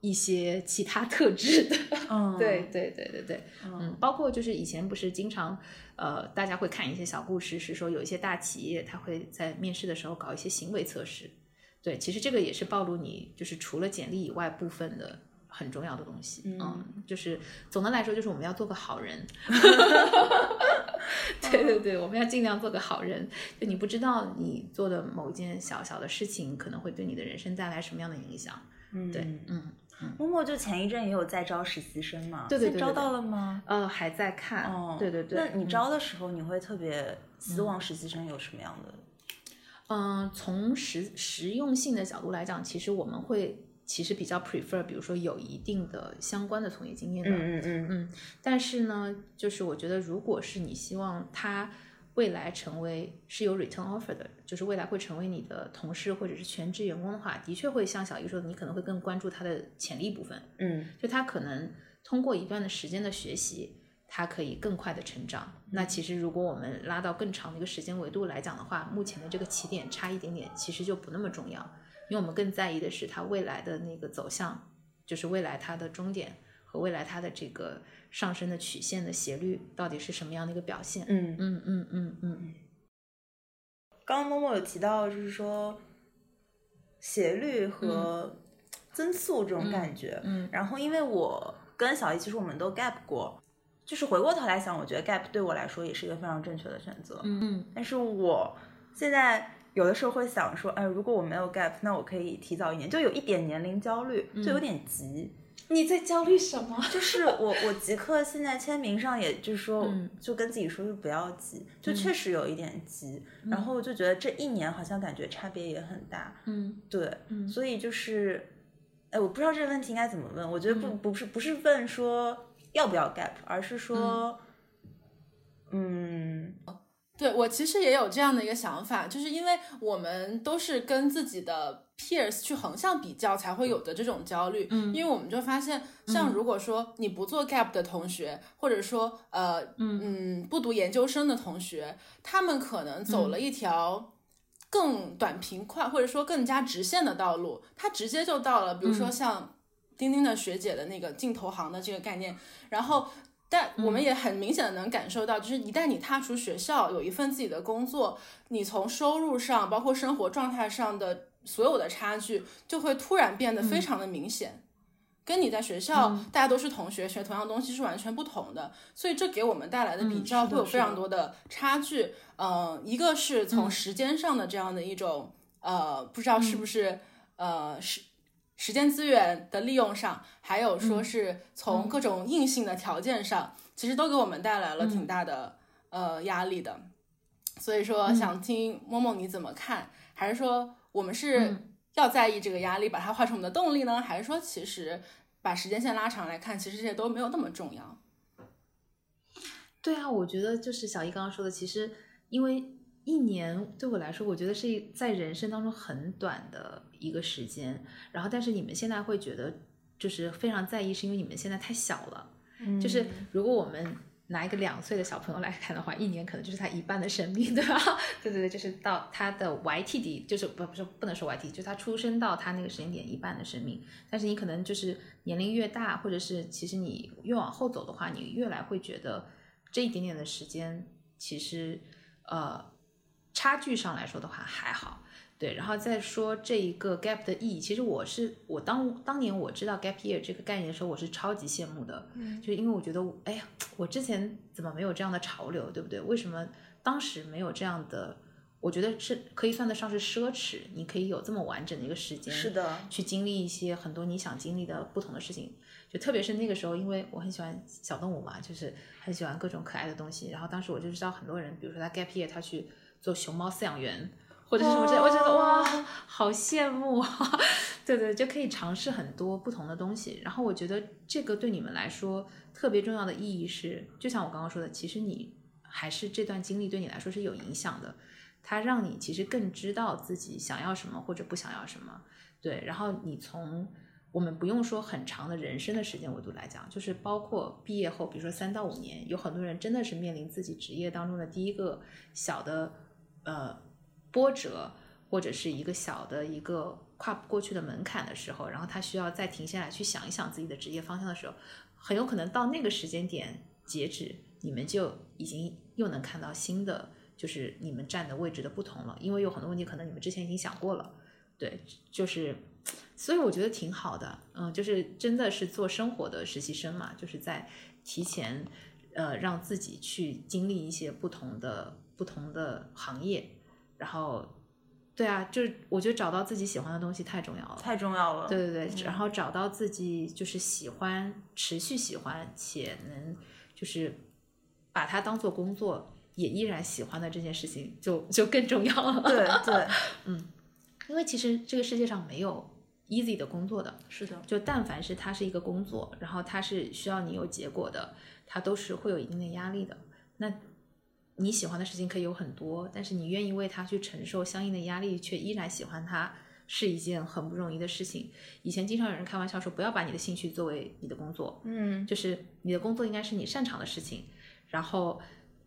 一些其他特质的，嗯，对对对对对，嗯，包括就是以前不是经常呃大家会看一些小故事，是说有一些大企业他会在面试的时候搞一些行为测试，对，其实这个也是暴露你就是除了简历以外部分的。很重要的东西，嗯，就是总的来说，就是我们要做个好人。对对对，我们要尽量做个好人。就你不知道你做的某一件小小的事情，可能会对你的人生带来什么样的影响。嗯，对，嗯，默默就前一阵也有在招实习生嘛，对对对，招到了吗？呃，还在看。哦，对对对。那你招的时候，你会特别希望实习生有什么样的？嗯，从实实用性的角度来讲，其实我们会。其实比较 prefer，比如说有一定的相关的从业经验的，嗯嗯嗯嗯。但是呢，就是我觉得，如果是你希望他未来成为是有 return offer 的，就是未来会成为你的同事或者是全职员工的话，的确会像小易说的，你可能会更关注他的潜力部分。嗯，就他可能通过一段的时间的学习，他可以更快的成长。那其实如果我们拉到更长的一个时间维度来讲的话，目前的这个起点差一点点，其实就不那么重要。因为我们更在意的是它未来的那个走向，就是未来它的终点和未来它的这个上升的曲线的斜率到底是什么样的一个表现。嗯嗯嗯嗯嗯。刚刚默默有提到，就是说斜率和增速这种感觉。嗯。然后，因为我跟小姨其实我们都 gap 过，就是回过头来想，我觉得 gap 对我来说也是一个非常正确的选择。嗯嗯。但是我现在。有的时候会想说，哎，如果我没有 gap，那我可以提早一年，就有一点年龄焦虑，就有点急。你在焦虑什么？就 是我，我即刻现在签名上，也就是说，就跟自己说，就不要急，就确实有一点急。然后就觉得这一年好像感觉差别也很大。嗯，对，所以就是，哎，我不知道这个问题应该怎么问。我觉得不，不是，不是问说要不要 gap，而是说，嗯。对我其实也有这样的一个想法，就是因为我们都是跟自己的 peers 去横向比较，才会有的这种焦虑。嗯，因为我们就发现，像如果说你不做 gap 的同学，或者说呃嗯。不读研究生的同学，他们可能走了一条更短平快，或者说更加直线的道路，他直接就到了，比如说像钉钉的学姐的那个进投行的这个概念，然后。但我们也很明显的能感受到，就是一旦你踏出学校，有一份自己的工作，你从收入上，包括生活状态上的所有的差距，就会突然变得非常的明显，跟你在学校大家都是同学，学同样东西是完全不同的。所以这给我们带来的比较会有非常多的差距。嗯，一个是从时间上的这样的一种，呃，不知道是不是，呃，是。时间资源的利用上，还有说是从各种硬性的条件上，其实都给我们带来了挺大的呃压力的。所以说，想听默默你怎么看？还是说我们是要在意这个压力，把它化成我们的动力呢？还是说，其实把时间线拉长来看，其实这些都没有那么重要？对啊，我觉得就是小易刚刚说的，其实因为一年对我来说，我觉得是一在人生当中很短的一个时间。然后，但是你们现在会觉得就是非常在意，是因为你们现在太小了。嗯就是如果我们拿一个两岁的小朋友来看的话，一年可能就是他一半的生命，对吧？对对对，就是到他的 YTD，就是不不是不能说 YTD，就是他出生到他那个时间点一半的生命。但是你可能就是年龄越大，或者是其实你越往后走的话，你越来会觉得这一点点的时间，其实呃差距上来说的话还好。对，然后再说这一个 gap 的意义，其实我是我当当年我知道 gap year 这个概念的时候，我是超级羡慕的，嗯就是因为我觉得我，哎呀，我之前怎么没有这样的潮流，对不对？为什么当时没有这样的？我觉得是可以算得上是奢侈，你可以有这么完整的一个时间，是的，去经历一些很多你想经历的不同的事情。就特别是那个时候，因为我很喜欢小动物嘛，就是很喜欢各种可爱的东西。然后当时我就知道很多人，比如说他 gap year，他去做熊猫饲养员。或者是什么之类，我觉得哇，好羡慕啊！对对，就可以尝试很多不同的东西。然后我觉得这个对你们来说特别重要的意义是，就像我刚刚说的，其实你还是这段经历对你来说是有影响的，它让你其实更知道自己想要什么或者不想要什么。对，然后你从我们不用说很长的人生的时间维度来讲，就是包括毕业后，比如说三到五年，有很多人真的是面临自己职业当中的第一个小的呃波折，或者是一个小的一个跨不过去的门槛的时候，然后他需要再停下来去想一想自己的职业方向的时候，很有可能到那个时间点截止，你们就已经又能看到新的，就是你们站的位置的不同了，因为有很多问题可能你们之前已经想过了，对，就是，所以我觉得挺好的，嗯，就是真的是做生活的实习生嘛，就是在提前，呃，让自己去经历一些不同的不同的行业，然后，对啊，就是我觉得找到自己喜欢的东西太重要了，太重要了。对对对，然后找到自己就是喜欢、持续喜欢且能就是把它当做工作，也依然喜欢的这件事情，就就更重要了。对对，嗯因为其实这个世界上没有 easy 的工作的，是的，就但凡是它是一个工作，然后它是需要你有结果的，它都是会有一定的压力的。那你喜欢的事情可以有很多，但是你愿意为它去承受相应的压力，却依然喜欢它，是一件很不容易的事情。以前经常有人开玩笑说，不要把你的兴趣作为你的工作，嗯，就是你的工作应该是你擅长的事情，然后，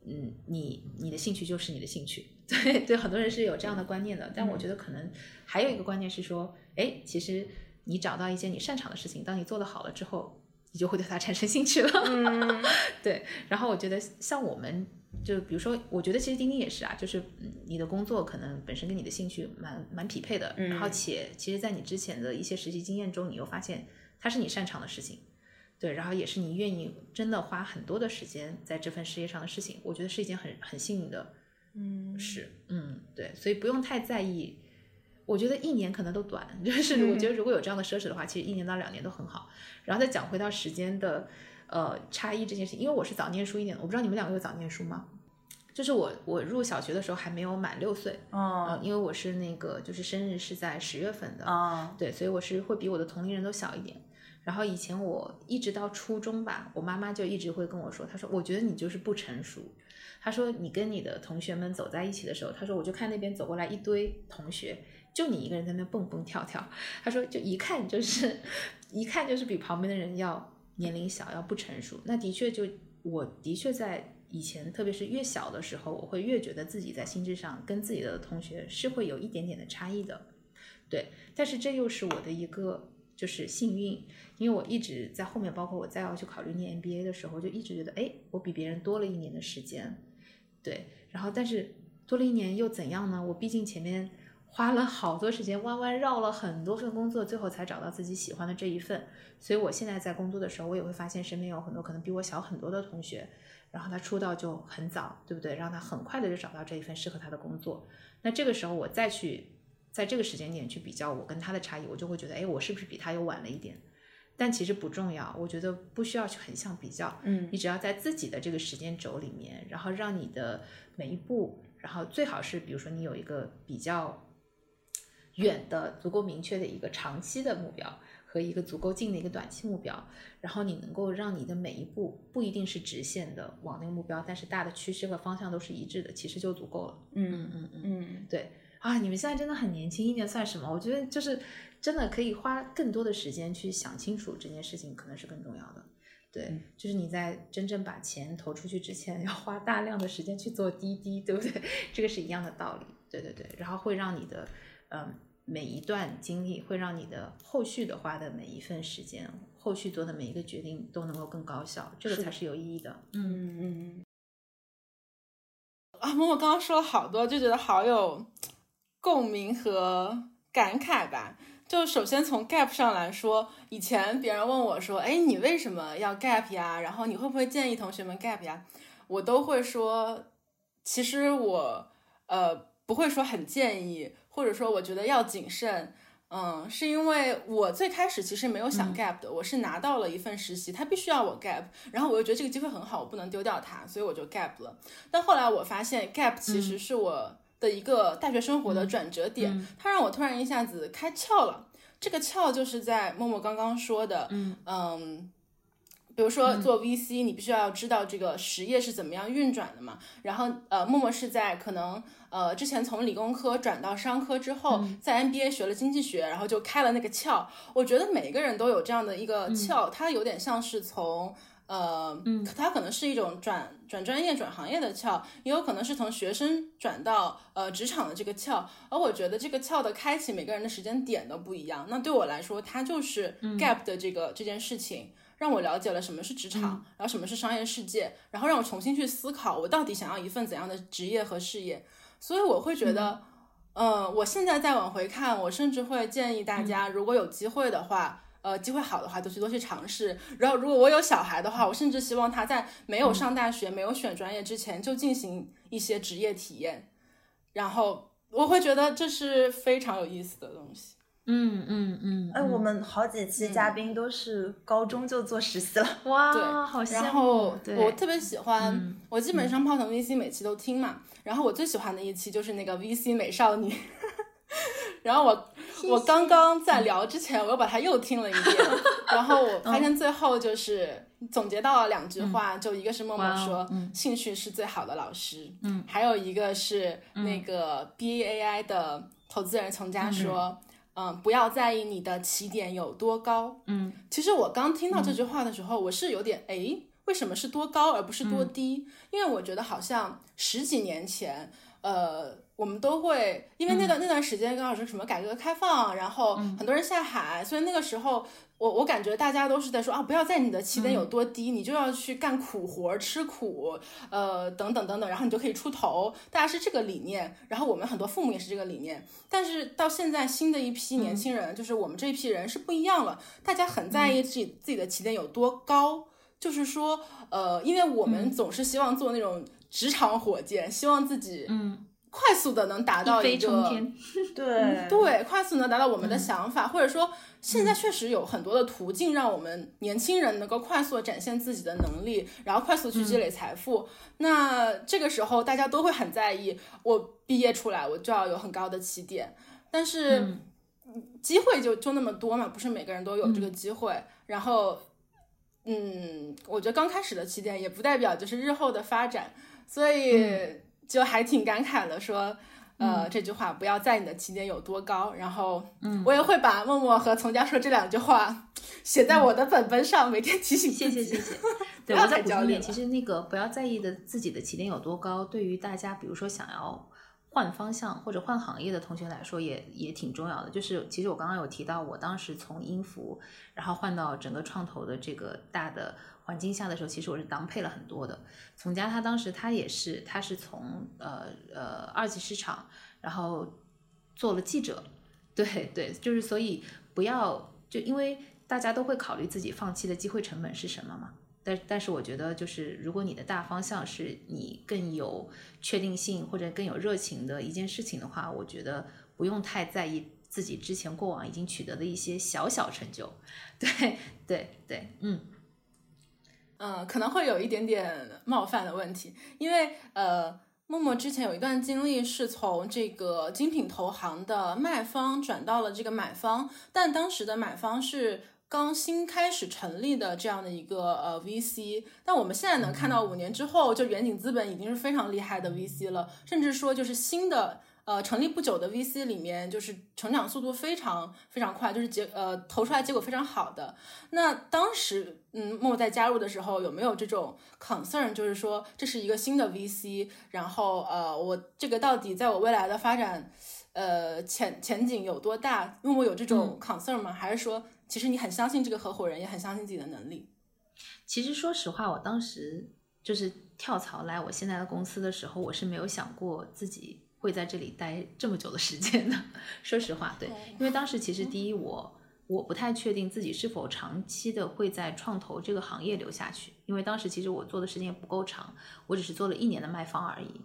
嗯，你你的兴趣就是你的兴趣，对对，很多人是有这样的观念的，但我觉得可能还有一个观念是说，哎，其实你找到一件你擅长的事情，当你做得好了之后，你就会对它产生兴趣了，嗯，对。然后我觉得像我们，就比如说，我觉得其实钉钉也是啊，就是嗯你的工作可能本身跟你的兴趣蛮蛮匹配的，然后且其实，在你之前的一些实习经验中，你又发现它是你擅长的事情。对，然后也是你愿意真的花很多的时间在这份事业上的事情，我觉得是一件很很幸运的嗯，事。嗯，对，所以不用太在意。我觉得一年可能都短，就是我觉得如果有这样的奢侈的话，其实一年到两年都很好。然后再讲回到时间的呃差异这件事情，因为我是早念书一点，我不知道你们两个有早念书吗？就是我我入小学的时候还没有满六岁，哦，呃，因为我是那个就是生日是在十月份的，啊，对，所以我是会比我的同龄人都小一点。然后以前我一直到初中吧，我妈妈就一直会跟我说，她说我觉得你就是不成熟。她说你跟你的同学们走在一起的时候，她说我就看那边走过来一堆同学，就你一个人在那蹦蹦跳跳。她说就一看就是 一看就是比旁边的人要年龄小，要不成熟。那的确就我的确在以前，特别是越小的时候，我会越觉得自己在心智上跟自己的同学是会有一点点的差异的。对，但是这又是我的一个就是幸运，因为我一直在后面，包括我再要去考虑念 MBA 的时候，就一直觉得，哎，我比别人多了一年的时间，对，然后但是多了一年又怎样呢？我毕竟前面花了好多时间，弯弯绕了很多份工作，最后才找到自己喜欢的这一份，所以我现在在工作的时候，我也会发现身边有很多可能比我小很多的同学，然后他出道就很早，对不对？让他很快的就找到这一份适合他的工作，那这个时候我再去。在这个时间点去比较我跟他的差异，我就会觉得，哎，我是不是比他又晚了一点？但其实不重要，我觉得不需要去横向比较，嗯你只要在自己的这个时间轴里面，然后让你的每一步，然后最好是比如说你有一个比较远的、足够明确的一个长期的目标，和一个足够近的一个短期目标，然后你能够让你的每一步不一定是直线的往那个目标，但是大的趋势和方向都是一致的，其实就足够了。嗯嗯嗯，嗯，对啊，你们现在真的很年轻，一年算什么？我觉得就是真的可以花更多的时间去想清楚这件事情，可能是更重要的。对，就是你在真正把钱投出去之前，要花大量的时间去做滴滴，对不对？这个是一样的道理。对对对，然后会让你的嗯每一段经历，会让你的后续的花的每一份时间，后续做的每一个决定都能够更高效，这个才是有意义的。嗯嗯啊，默默刚刚说了好多，就觉得好有共鸣和感慨吧。就首先从 gap 上来说，以前别人问我说：“哎，你为什么要 gap 呀？然后你会不会建议同学们 gap 呀？”我都会说，其实我呃不会说很建议，或者说我觉得要谨慎。嗯，是因为我最开始其实没有想 gap 的，我是拿到了一份实习，他必须要我 gap，然后我又觉得这个机会很好，我不能丢掉它，所以我就 gap 了。但后来我发现 gap 其实是我的一个大学生活的转折点，它让我突然一下子开窍了。这个窍就是在默默刚刚说的，嗯比如说做 VC，你必须要知道这个实业是怎么样运转的嘛。然后呃，默默是在可能呃之前从理工科转到商科之后，在 MBA 学了经济学，然后就开了那个窍。我觉得每个人都有这样的一个窍，它有点像是从呃，它可能是一种转转专业、转行业的窍，也有可能是从学生转到呃职场的这个窍。而我觉得这个窍的开启，每个人的时间点都不一样。那对我来说，它就是 gap 的这个、这件事情。让我了解了什么是职场，然后什么是商业世界，然后让我重新去思考我到底想要一份怎样的职业和事业。所以我会觉得，呃，我现在再往回看，我甚至会建议大家，如果有机会的话，呃，机会好的话，就去多去尝试。然后，如果我有小孩的话，我甚至希望他在没有上大学、没有选专业之前，就进行一些职业体验。然后，我会觉得这是非常有意思的东西。嗯嗯嗯，哎，我们好几期嘉宾都是高中就做实习了，哇，对好羡慕。然后对我特别喜欢，嗯我基本上泡腾 VC 每期都听嘛。然后我最喜欢的一期就是那个 VC 美少女。然后我我刚刚在聊之前，我又把它又听了一遍。然后我发现最后就是总结到了两句话，就一个是默默说兴趣是最好的老师，嗯，还有一个是那个 BAI 的投资人从家说。嗯，不要在意你的起点有多高。嗯，其实我刚听到这句话的时候，我是有点诶，为什么是多高而不是多低？因为我觉得好像十几年前，呃，我们都会因为那段、那段时间刚好是什么改革开放，然后很多人下海，所以那个时候我我感觉大家都是在说啊，不要在你的起点有多低，你就要去干苦活、吃苦，呃，等等等等，然后你就可以出头。大家是这个理念，然后我们很多父母也是这个理念。但是到现在新的一批年轻人，就是我们这一批人是不一样了，大家很在意自己、自己的起点有多高，就是说，呃，因为我们总是希望做那种职场火箭，希望自己嗯快速的能达到一个。对。对，快速能达到我们的想法，或者说现在确实有很多的途径让我们年轻人能够快速地展现自己的能力，然后快速去积累财富。那这个时候大家都会很在意，我毕业出来我就要有很高的起点，但是机会就就那么多嘛，不是每个人都有这个机会。然后，嗯，我觉得刚开始的起点也不代表就是日后的发展，所以就还挺感慨的说。呃，这句话不要在你的起点有多高，然后，嗯，我也会把默默和从家说这两句话写在我的本本上，每天提醒自己。谢谢谢谢。对，不要我再补充一点，其实那个不要在意的自己的起点有多高，对于大家，比如说想要换方向或者换行业的同学来说也，也挺重要的。就是其实我刚刚有提到，我当时从音符，然后换到整个创投的这个大的环境下的时候，其实我是当配了很多的。从家他当时他也是，他是从呃呃二级市场，然后做了记者，对对，就是所以不要就因为大家都会考虑自己放弃的机会成本是什么嘛。但但是我觉得，就是如果你的大方向是你更有确定性或者更有热情的一件事情的话，我觉得不用太在意自己之前过往已经取得的一些小小成就。对对对，嗯嗯，可能会有一点点冒犯的问题，因为呃，默默之前有一段经历是从这个精品投行的卖方转到了这个买方，但当时的买方是刚新开始成立的这样的一个呃 VC，但我们现在能看到五年之后，就远景资本已经是非常厉害的 VC 了，甚至说就是新的。呃，成立不久的 VC 里面，就是成长速度非常非常快，就是结呃投出来结果非常好的。那当时，嗯，默默在加入的时候，有没有这种 concern，就是说这是一个新的 VC，然后呃，我这个到底在我未来的发展，呃前前景有多大？默默有这种 concern 吗？还是说，其实你很相信这个合伙人，也很相信自己的能力？其实说实话，我当时就是跳槽来我现在的公司的时候，我是没有想过自己。会在这里待这么久的时间呢，说实话，对，因为当时其实第一，我我不太确定自己是否长期的会在创投这个行业留下去，因为当时其实我做的时间也不够长，我只是做了一年的卖方而已。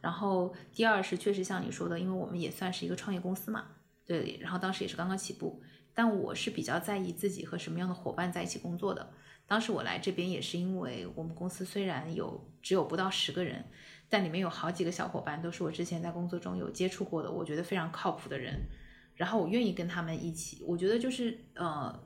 然后第二是确实像你说的，因为我们也算是一个创业公司嘛，对，然后当时也是刚刚起步，但我是比较在意自己和什么样的伙伴在一起工作的。当时我来这边也是因为我们公司虽然有只有不到十个人。但里面有好几个小伙伴都是我之前在工作中有接触过的，我觉得非常靠谱的人，然后我愿意跟他们一起。我觉得就是呃，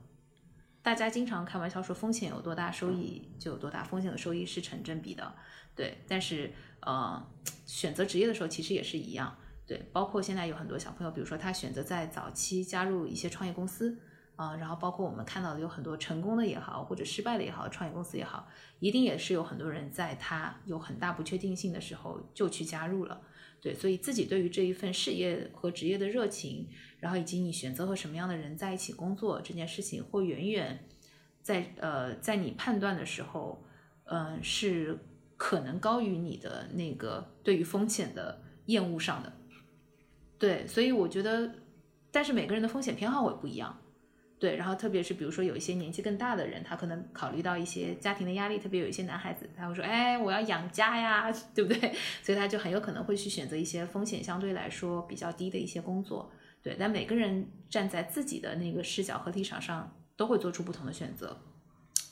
大家经常开玩笑说风险有多大，收益就有多大，风险和收益是成正比的，对。但是呃，选择职业的时候其实也是一样，对。包括现在有很多小朋友，比如说他选择在早期加入一些创业公司。啊，然后包括我们看到的有很多成功的也好，或者失败的也好，创业公司也好，一定也是有很多人在他有很大不确定性的时候就去加入了。对，所以自己对于这一份事业和职业的热情，然后以及你选择和什么样的人在一起工作这件事情，会远远在呃在你判断的时候，嗯，是可能高于你的那个对于风险的厌恶上的。对，所以我觉得，但是每个人的风险偏好会不一样。对，然后特别是比如说有一些年纪更大的人，他可能考虑到一些家庭的压力，特别有一些男孩子，他会说，哎，我要养家呀，对不对？所以他就很有可能会去选择一些风险相对来说比较低的一些工作。对，但每个人站在自己的那个视角和立场上，都会做出不同的选择。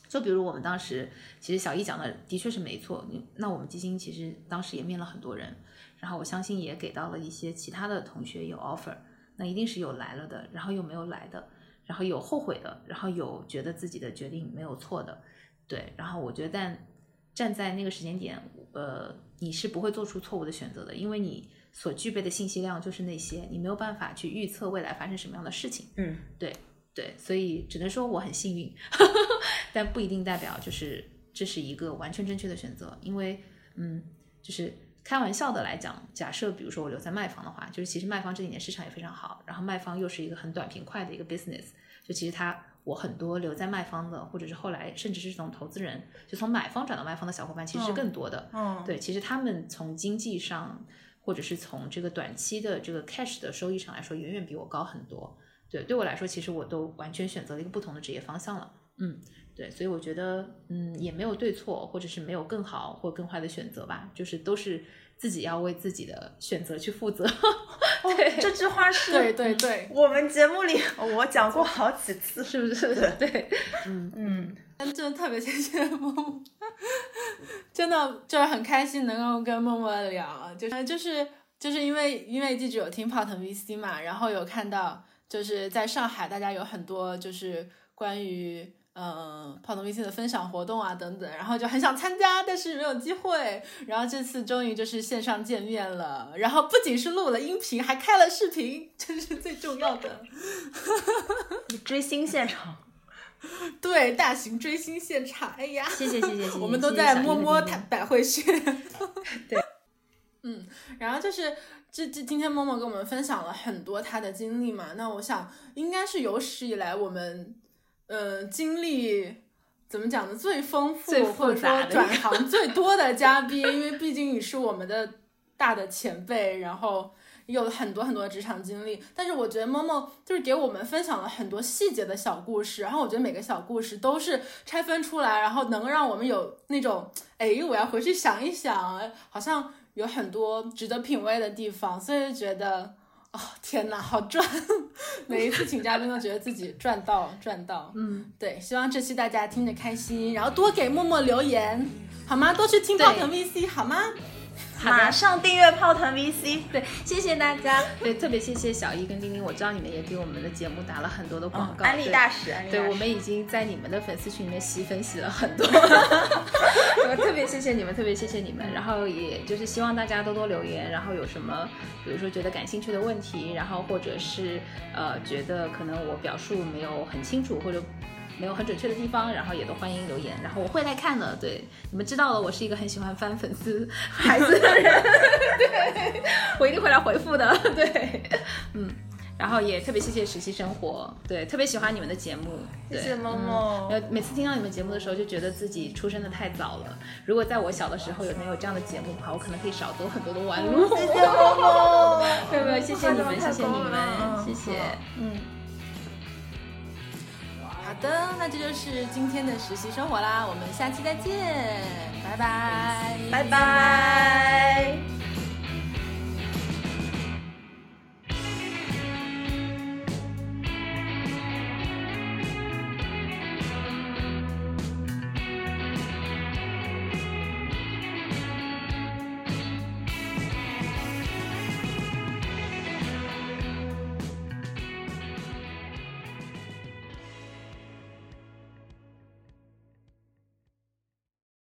就比如我们当时，其实小易讲的的确是没错。那我们基金其实当时也面了很多人，然后我相信也给到了一些其他的同学有 offer，那一定是有来了的，然后又没有来的。然后有后悔的，然后有觉得自己的决定没有错的，对。然后我觉得，但站在那个时间点，呃，你是不会做出错误的选择的，因为你所具备的信息量就是那些，你没有办法去预测未来发生什么样的事情。嗯，对对，所以只能说我很幸运，但不一定代表就是这是一个完全正确的选择，因为嗯，就是。开玩笑的来讲，假设比如说我留在卖方的话，就是其实卖方这几年市场也非常好，然后卖方又是一个很短平快的一个 business，就其实他我很多留在卖方的，或者是后来甚至是从投资人就从买方转到卖方的小伙伴其实是更多的。嗯，对，其实他们从经济上或者是从这个短期的这个 cash 的收益上来说，远远比我高很多。对，对我来说，其实我都完全选择了一个不同的职业方向了。嗯。对，所以我觉得，嗯，也没有对错，或者是没有更好或更坏的选择吧，就是都是自己要为自己的选择去负责。对，这句话是 对对对，我们节目里 我讲过好几次，是不是？对，嗯嗯，真的特别谢谢默默，真的就是很开心能够跟默默聊，就是就是就是因为因为记者有听泡腾 VC 嘛，然后有看到就是在上海大家有很多就是关于。嗯，泡腾 VC 的分享活动啊，等等，然后就很想参加，但是没有机会。然后这次终于就是线上见面了，然后不仅是录了音频，还开了视频，这是最重要的。追星现场，对，大型追星现场。哎呀，谢谢谢谢谢 谢，我们都在摸摸他百会穴。对，嗯，然后就是这这今天默默跟我们分享了很多他的经历嘛，那我想应该是有史以来我们。呃，经历怎么讲呢？最丰富或者说转行最多的嘉宾，因为毕竟你是我们的大的前辈，然后有了很多很多的职场经历。但是我觉得默默就是给我们分享了很多细节的小故事，然后我觉得每个小故事都是拆分出来，然后能让我们有那种哎，我要回去想一想，好像有很多值得品味的地方，所以觉得。哦天哪，好赚！每一次请嘉宾都觉得自己赚到赚到。嗯，对，希望这期大家听着开心，然后多给默默留言，好吗？多去听泡腾 VC，好吗？马上订阅泡腾 VC。对，谢谢大家。对，特别谢谢小一跟丁丁，我知道你们也给我们的节目打了很多的广告，安利大使。对，我们已经在你们的粉丝群里面洗粉洗了很多。我特别谢谢你们，特别谢谢你们。然后也就是希望大家多多留言，然后有什么，比如说觉得感兴趣的问题，然后或者是呃觉得可能我表述没有很清楚或者。没有很准确的地方，然后也都欢迎留言，然后我会来看的。对，你们知道了，我是一个很喜欢翻粉丝 孩子的人，对我一定会来回复的。对，嗯，然后也特别谢谢实习生活，对，特别喜欢你们的节目。谢谢萌萌。呃，每次听到你们节目的时候，就觉得自己出生的太早了。如果在我小的时候有能有这样的节目的话，我可能可以少走很多的弯路。没有没有，谢谢你们，谢谢你们，谢谢。嗯。好的，那这就是今天的实习生活啦，我们下期再见，拜拜，拜拜。